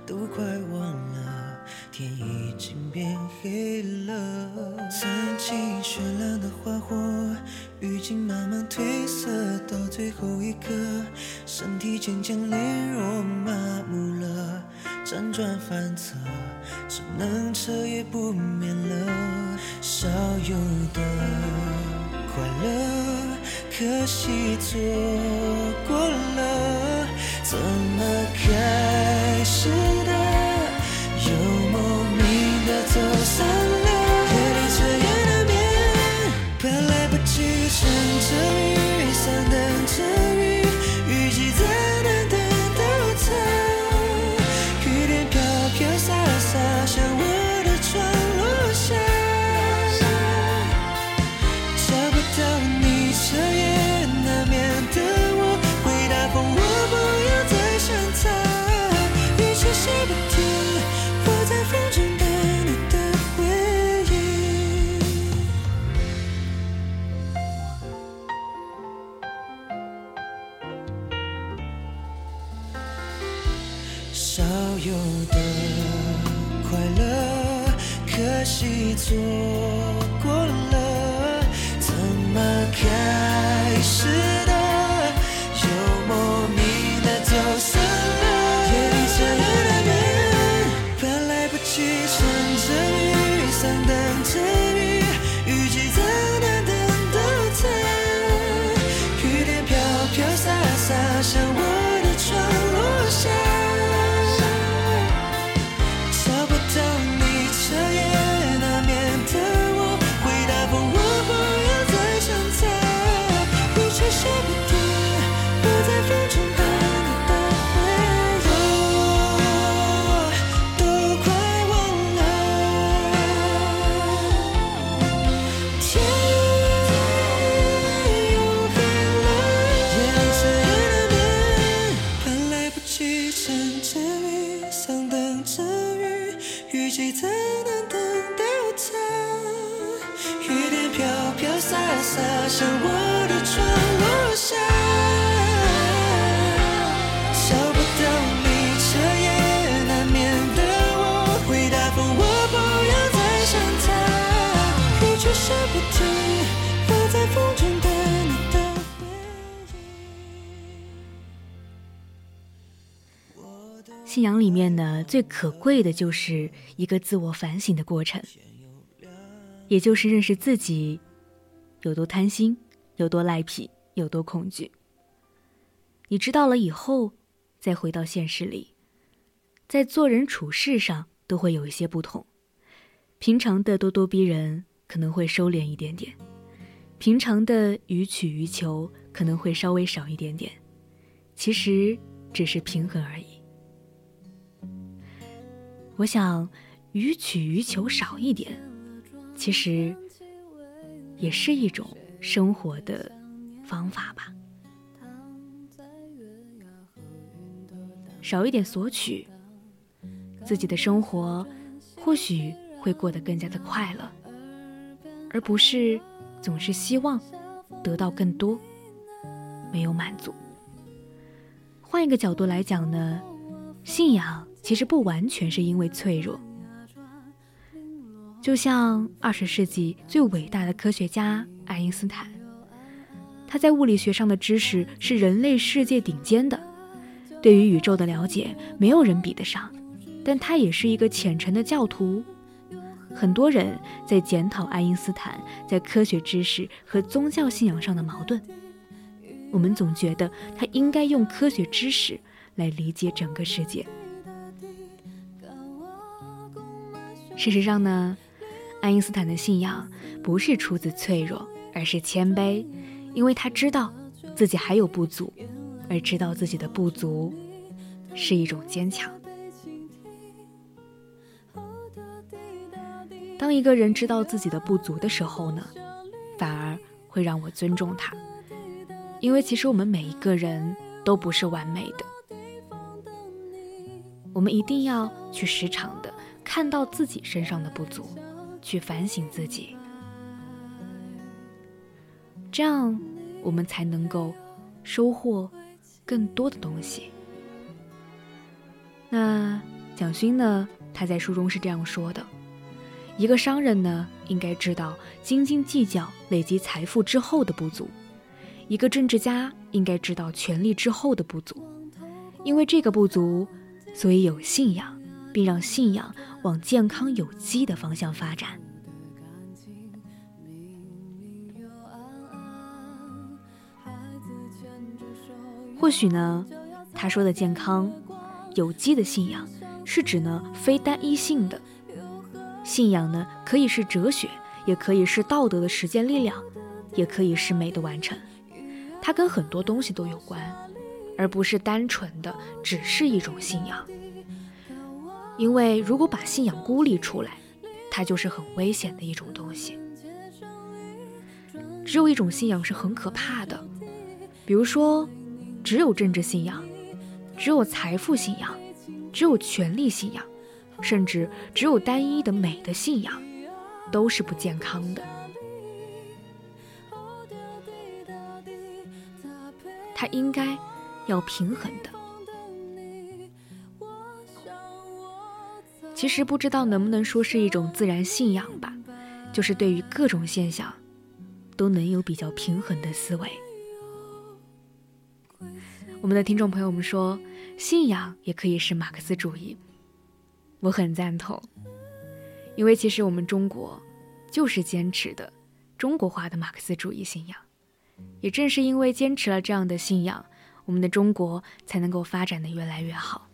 Speaker 2: 都快忘了天已经变黑了。曾经绚烂的花火，已经慢慢褪色，到最后一刻，身体渐渐羸弱麻木了，辗转反侧，只能彻夜不眠了。少有的快乐。可惜错过了，怎么开有的快乐可惜错过了怎么看
Speaker 1: 信仰里面呢，最可贵的就是一个自我反省的过程，也就是认识自己有多贪心、有多赖皮、有多恐惧。你知道了以后，再回到现实里，在做人处事上都会有一些不同。平常的咄咄逼人可能会收敛一点点，平常的予取予求可能会稍微少一点点，其实只是平衡而已。我想，予取予求少一点，其实也是一种生活的方法吧。少一点索取，自己的生活或许会过得更加的快乐，而不是总是希望得到更多，没有满足。换一个角度来讲呢，信仰。其实不完全是因为脆弱，就像二十世纪最伟大的科学家爱因斯坦，他在物理学上的知识是人类世界顶尖的，对于宇宙的了解没有人比得上。但他也是一个虔诚的教徒。很多人在检讨爱因斯坦在科学知识和宗教信仰上的矛盾。我们总觉得他应该用科学知识来理解整个世界。事实上呢，爱因斯坦的信仰不是出自脆弱，而是谦卑，因为他知道自己还有不足，而知道自己的不足是一种坚强。当一个人知道自己的不足的时候呢，反而会让我尊重他，因为其实我们每一个人都不是完美的，我们一定要去时常的看到自己身上的不足，去反省自己，这样我们才能够收获更多的东西。那蒋勋呢？他在书中是这样说的。一个商人呢，应该知道斤斤计较累积财富之后的不足；一个政治家应该知道权力之后的不足。因为这个不足，所以有信仰，并让信仰往健康有机的方向发展。或许呢，他说的健康、有机的信仰，是指呢非单一性的。信仰呢，可以是哲学，也可以是道德的实践力量，也可以是美的完成。它跟很多东西都有关，而不是单纯的只是一种信仰。因为如果把信仰孤立出来，它就是很危险的一种东西。只有一种信仰是很可怕的，比如说，只有政治信仰，只有财富信仰，只有权力信仰。甚至只有单一的美的信仰，都是不健康的。它应该要平衡的。其实不知道能不能说是一种自然信仰吧，就是对于各种现象，都能有比较平衡的思维。我们的听众朋友们说，信仰也可以是马克思主义。我很赞同，因为其实我们中国就是坚持的中国化的马克思主义信仰，也正是因为坚持了这样的信仰，我们的中国才能够发展的越来越好。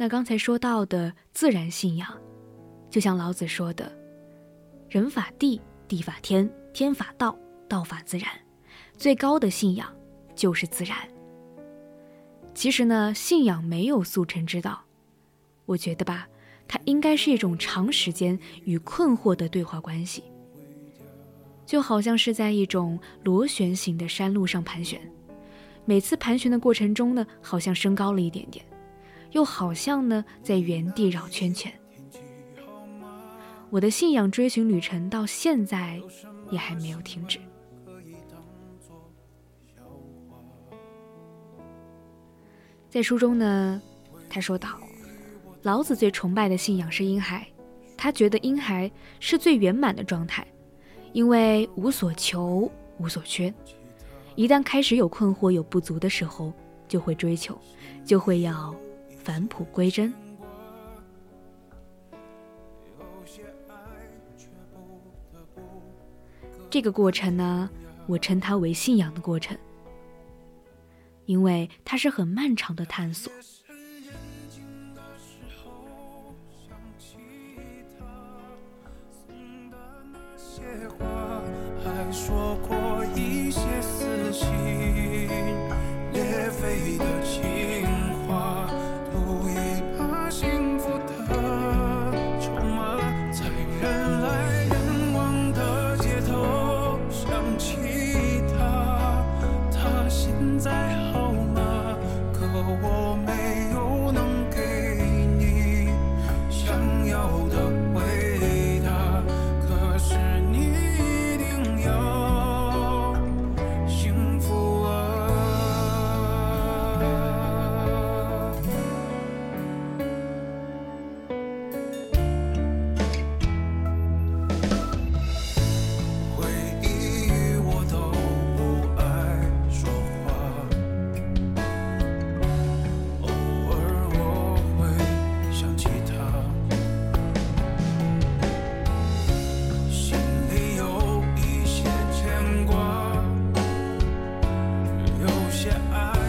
Speaker 1: 那刚才说到的自然信仰，就像老子说的：“人法地，地法天，天法道，道法自然。”最高的信仰。就是自然。其实呢，信仰没有速成之道，我觉得吧，它应该是一种长时间与困惑的对话关系。就好像是在一种螺旋形的山路上盘旋，每次盘旋的过程中呢，好像升高了一点点，又好像呢在原地绕圈圈。我的信仰追寻旅程到现在也还没有停止。在书中呢，他说道：“老子最崇拜的信仰是婴孩，他觉得婴孩是最圆满的状态，因为无所求，无所缺。一旦开始有困惑、有不足的时候，就会追求，就会要返璞归真。这个过程呢，我称它为信仰的过程。因为它是很漫长的探索。
Speaker 2: 一些私情。your eyes.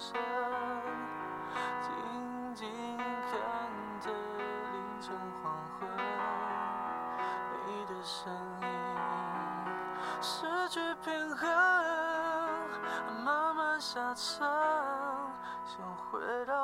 Speaker 2: 深静静看着凌晨黄昏你的声音失去平衡慢慢下沉想回到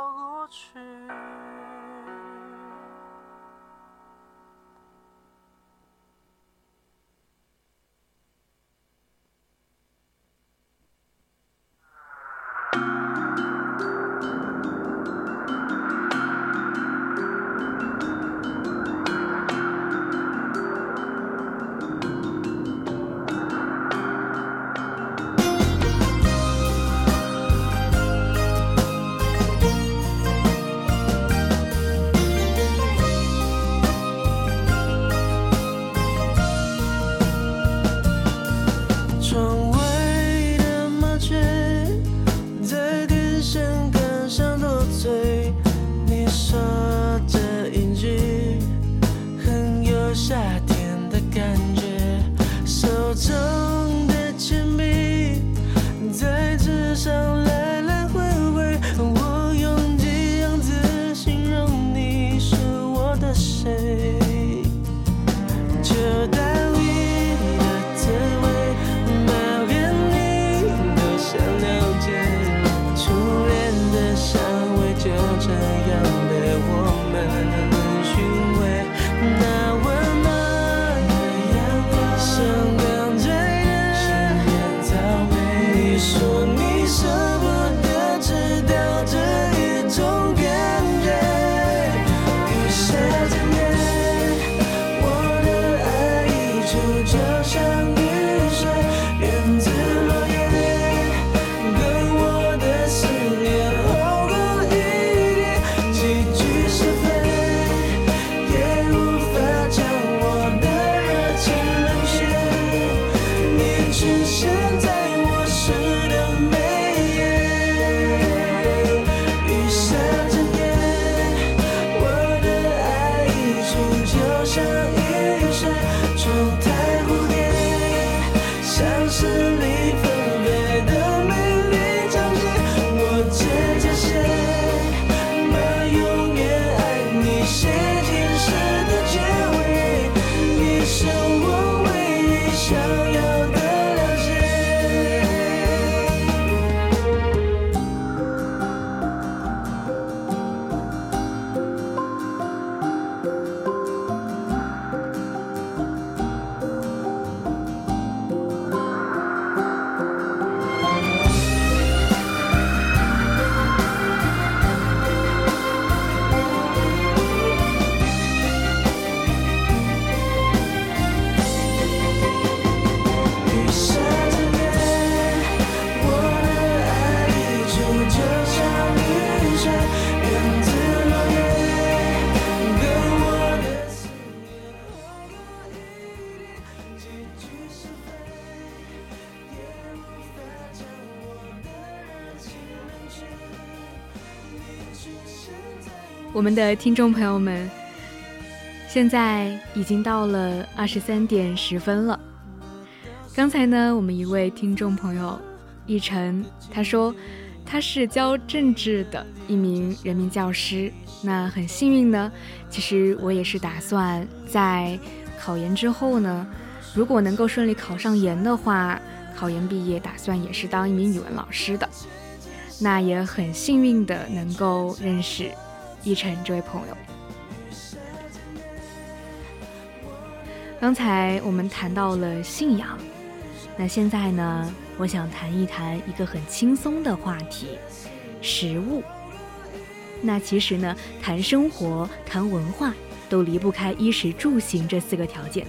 Speaker 2: show. 我们的
Speaker 1: 听众朋友们，现在已经到了二十三点十分了。刚才呢，我们一位听众朋友一晨，他说他是教政治的一名人民教师。那很幸运呢，其实我也是打算在考研之后呢，如果能够顺利考上研的话，考研毕业打算也是当一名语文老师的。那也很幸运的能够认识。一晨这位朋友，刚才我们谈到了信仰，那现在呢，我想谈一谈一个很轻松的话题——食物。那其实呢，谈生活、谈文化，都离不开衣食住行这四个条件。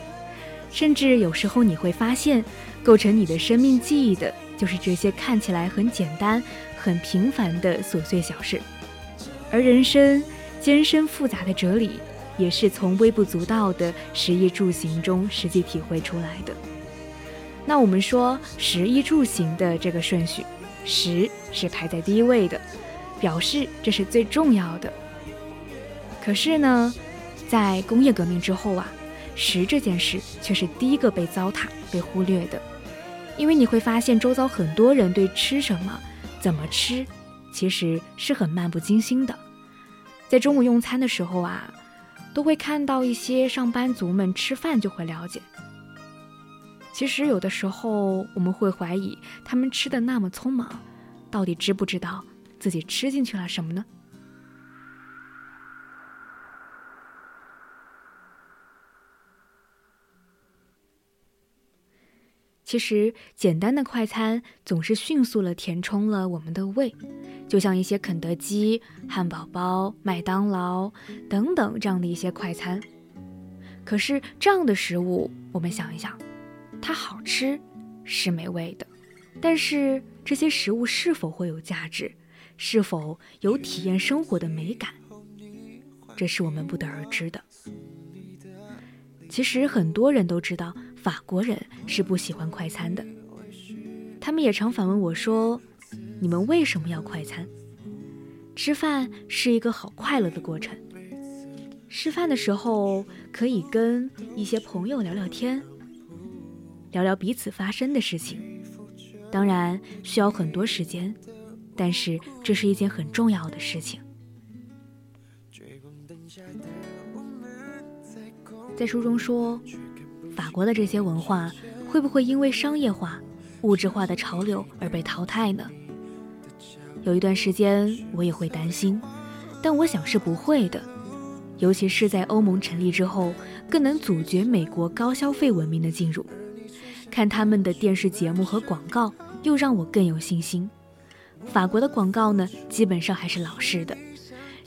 Speaker 1: 甚至有时候你会发现，构成你的生命记忆的，就是这些看起来很简单、很平凡的琐碎小事。而人生艰深复杂的哲理，也是从微不足道的食衣住行中实际体会出来的。那我们说食衣住行的这个顺序，食是排在第一位的，表示这是最重要的。可是呢，在工业革命之后啊，食这件事却是第一个被糟蹋、被忽略的。因为你会发现，周遭很多人对吃什么、怎么吃。其实是很漫不经心的，在中午用餐的时候啊，都会看到一些上班族们吃饭就会了解。其实有的时候我们会怀疑，他们吃的那么匆忙，到底知不知道自己吃进去了什么呢？其实，简单的快餐总是迅速地填充了我们的胃，就像一些肯德基、汉堡包、麦当劳等等这样的一些快餐。可是，这样的食物，我们想一想，它好吃是美味的，但是这些食物是否会有价值，是否有体验生活的美感，这是我们不得而知的。其实，很多人都知道。法国人是不喜欢快餐的，他们也常反问我说：“你们为什么要快餐？吃饭是一个好快乐的过程。吃饭的时候可以跟一些朋友聊聊天，聊聊彼此发生的事情。当然需要很多时间，但是这是一件很重要的事情。”在书中说。法国的这些文化会不会因为商业化、物质化的潮流而被淘汰呢？有一段时间我也会担心，但我想是不会的。尤其是在欧盟成立之后，更能阻绝美国高消费文明的进入。看他们的电视节目和广告，又让我更有信心。法国的广告呢，基本上还是老式的，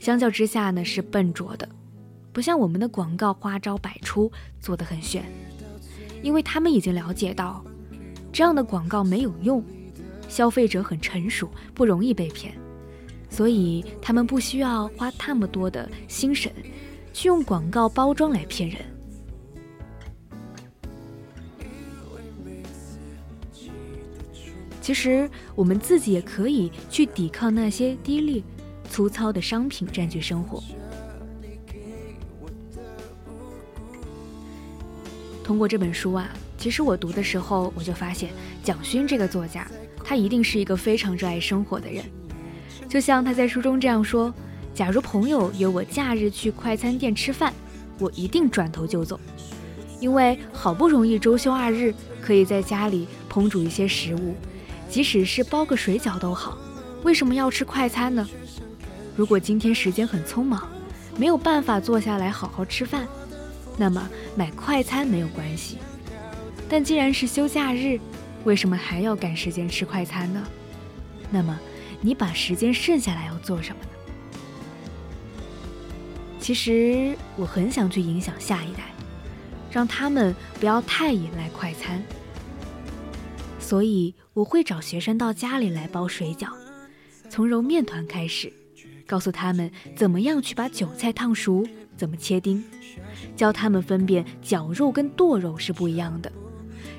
Speaker 1: 相较之下呢是笨拙的，不像我们的广告花招百出，做得很炫。因为他们已经了解到，这样的广告没有用，消费者很成熟，不容易被骗，所以他们不需要花那么多的心神，去用广告包装来骗人。其实我们自己也可以去抵抗那些低劣、粗糙的商品占据生活。通过这本书啊，其实我读的时候，我就发现蒋勋这个作家，他一定是一个非常热爱生活的人。就像他在书中这样说：“假如朋友约我假日去快餐店吃饭，我一定转头就走，因为好不容易周休二日，可以在家里烹煮一些食物，即使是包个水饺都好。为什么要吃快餐呢？如果今天时间很匆忙，没有办法坐下来好好吃饭。”那么买快餐没有关系，但既然是休假日，为什么还要赶时间吃快餐呢？那么你把时间剩下来要做什么呢？其实我很想去影响下一代，让他们不要太依赖快餐，所以我会找学生到家里来包水饺，从揉面团开始，告诉他们怎么样去把韭菜烫熟，怎么切丁。教他们分辨绞肉跟剁肉是不一样的，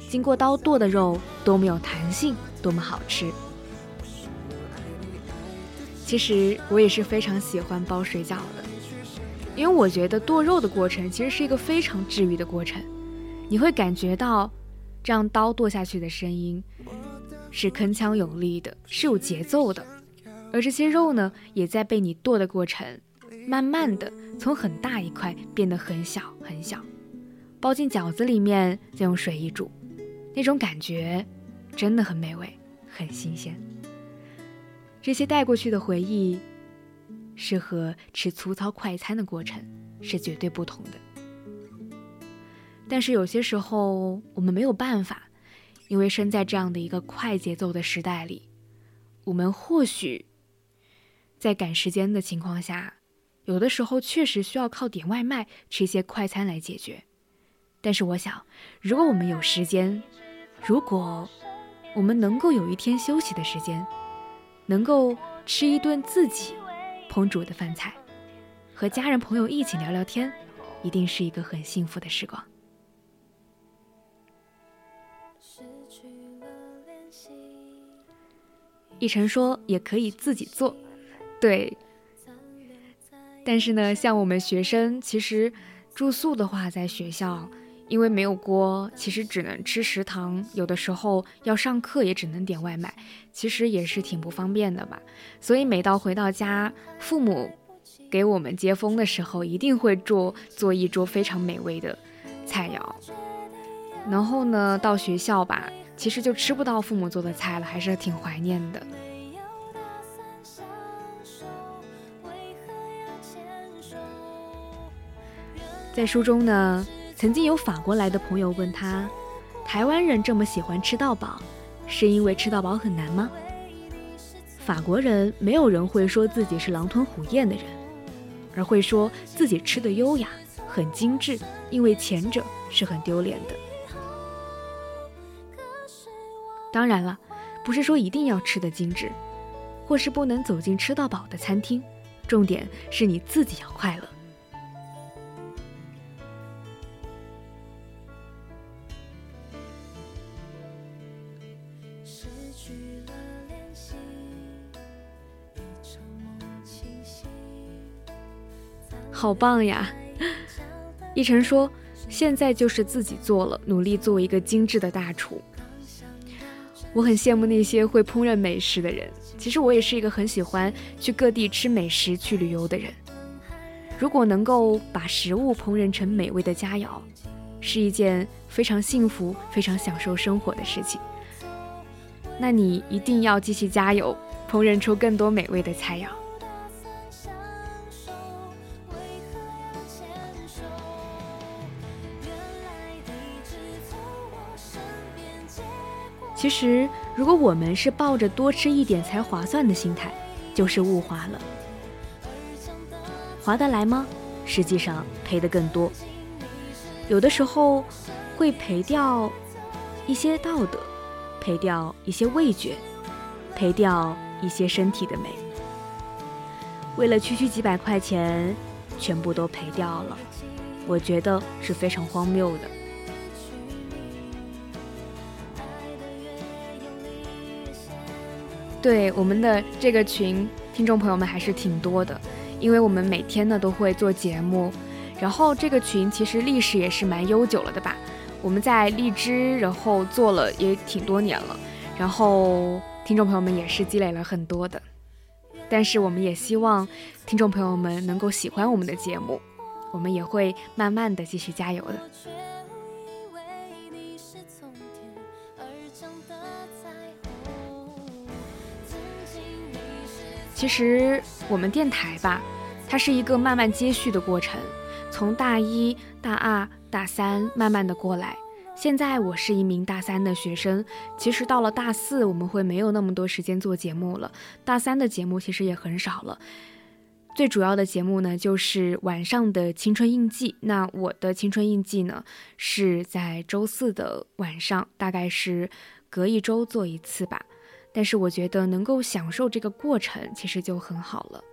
Speaker 1: 经过刀剁的肉多么有弹性，多么好吃。其实我也是非常喜欢包水饺的，因为我觉得剁肉的过程其实是一个非常治愈的过程，你会感觉到这样刀剁下去的声音是铿锵有力的，是有节奏的，而这些肉呢，也在被你剁的过程，慢慢的从很大一块变得很小很小，包进饺子里面，再用水一煮，那种感觉真的很美味，很新鲜。这些带过去的回忆。是和吃粗糙快餐的过程是绝对不同的，但是有些时候我们没有办法，因为生在这样的一个快节奏的时代里，我们或许在赶时间的情况下，有的时候确实需要靠点外卖吃一些快餐来解决。但是我想，如果我们有时间，如果我们能够有一天休息的时间，能够吃一顿自己。烹煮的饭菜，和家人朋友一起聊聊天，一定是一个很幸福的时光。一晨说也可以自己做，对。但是呢，像我们学生，其实住宿的话，在学校。因为没有锅，其实只能吃食堂。有的时候要上课，也只能点外卖，其实也是挺不方便的吧。所以每到回到家，父母给我们接风的时候，一定会做做一桌非常美味的菜肴。然后呢，到学校吧，其实就吃不到父母做的菜了，还是挺怀念的。在书中呢。曾经有法国来的朋友问他：“台湾人这么喜欢吃到饱，是因为吃到饱很难吗？”法国人没有人会说自己是狼吞虎咽的人，而会说自己吃的优雅、很精致，因为前者是很丢脸的。当然了，不是说一定要吃的精致，或是不能走进吃到饱的餐厅，重点是你自己要快乐。好棒呀！一晨说：“现在就是自己做了，努力做一个精致的大厨。”我很羡慕那些会烹饪美食的人。其实我也是一个很喜欢去各地吃美食、去旅游的人。如果能够把食物烹饪成美味的佳肴，是一件非常幸福、非常享受生活的事情。那你一定要继续加油，烹饪出更多美味的菜肴。其实，如果我们是抱着多吃一点才划算的心态，就是物化了。划得来吗？实际上赔的更多。有的时候会赔掉一些道德，赔掉一些味觉，赔掉一些身体的美。为了区区几百块钱，全部都赔掉了，我觉得是非常荒谬的。对我们的这个群听众朋友们还是挺多的，因为我们每天呢都会做节目，然后这个群其实历史也是蛮悠久了的吧。我们在荔枝，然后做了也挺多年了，然后听众朋友们也是积累了很多的。但是我们也希望听众朋友们能够喜欢我们的节目，我们也会慢慢的继续加油的。其实我们电台吧，它是一个慢慢接续的过程，从大一、大二、大三慢慢的过来。现在我是一名大三的学生，其实到了大四，我们会没有那么多时间做节目了。大三的节目其实也很少了，最主要的节目呢就是晚上的青春印记。那我的青春印记呢是在周四的晚上，大概是隔一周做一次吧。但是我觉得能够享受这个过程其实就很好了。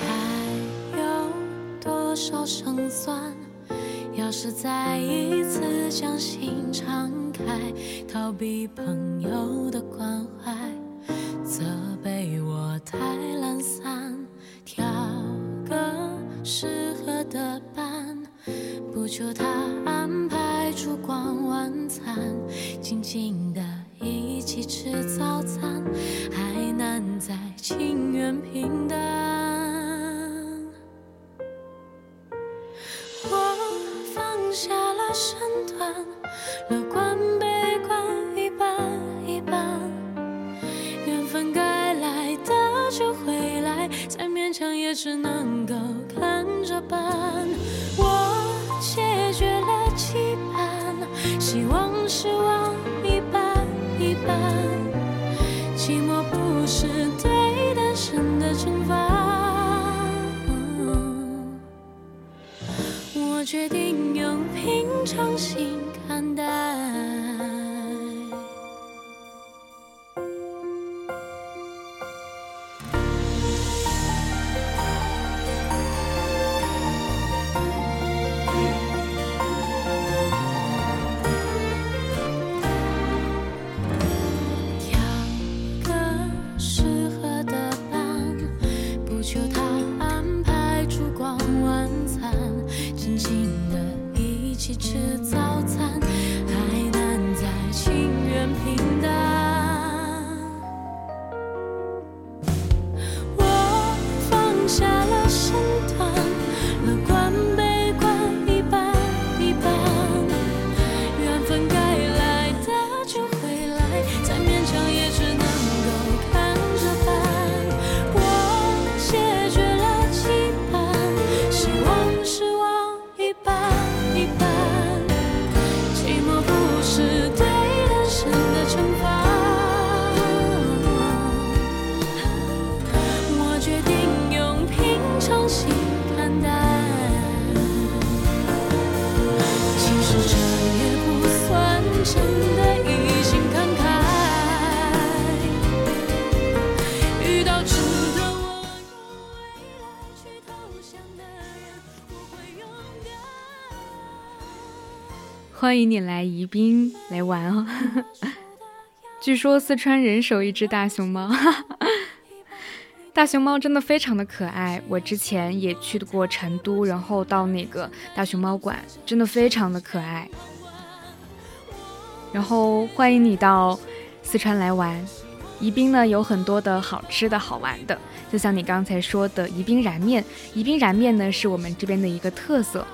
Speaker 3: 还有多少胜算要是再一次将心敞开，逃避朋友的关怀，
Speaker 1: 欢迎你来宜宾来玩哦！据说四川人手一只大熊猫，大熊猫真的非常的可爱。我之前也去过成都，然后到那个大熊猫馆，真的非常的可爱。然后欢迎你到四川来玩，宜宾呢有很多的好吃的好玩的，就像你刚才说的宜宾燃面，宜宾燃面呢是我们这边的一个特色。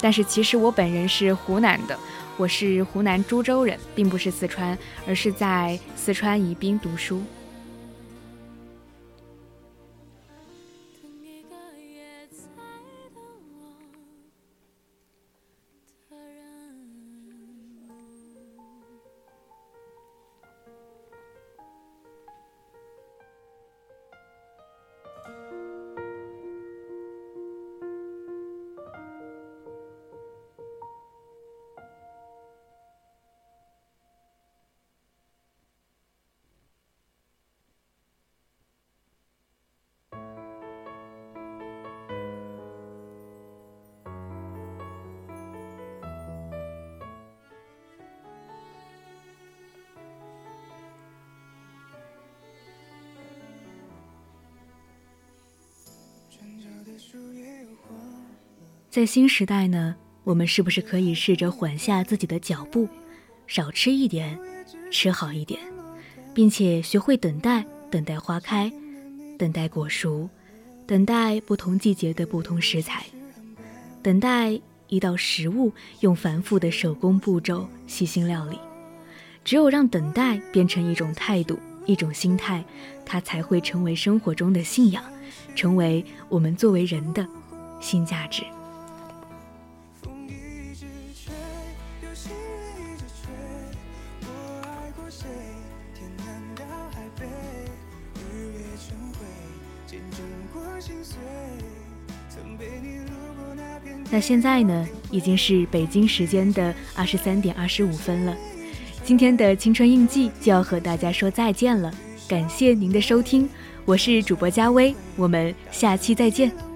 Speaker 1: 但是其实我本人是湖南的。我是湖南株洲人，并不是四川，而是在四川宜宾读书。在新时代呢，我们是不是可以试着缓下自己的脚步，少吃一点，吃好一点，并且学会等待，等待花开，等待果熟，等待不同季节的不同食材，等待一道食物用繁复的手工步骤细心料理。只有让等待变成一种态度，一种心态，它才会成为生活中的信仰。成为我们作为人的新价值。那现在呢，已经是北京时间的二十三点二十五分了。今天的青春印记就要和大家说再见了，感谢您的收听。我是主播佳薇，我们下期再见。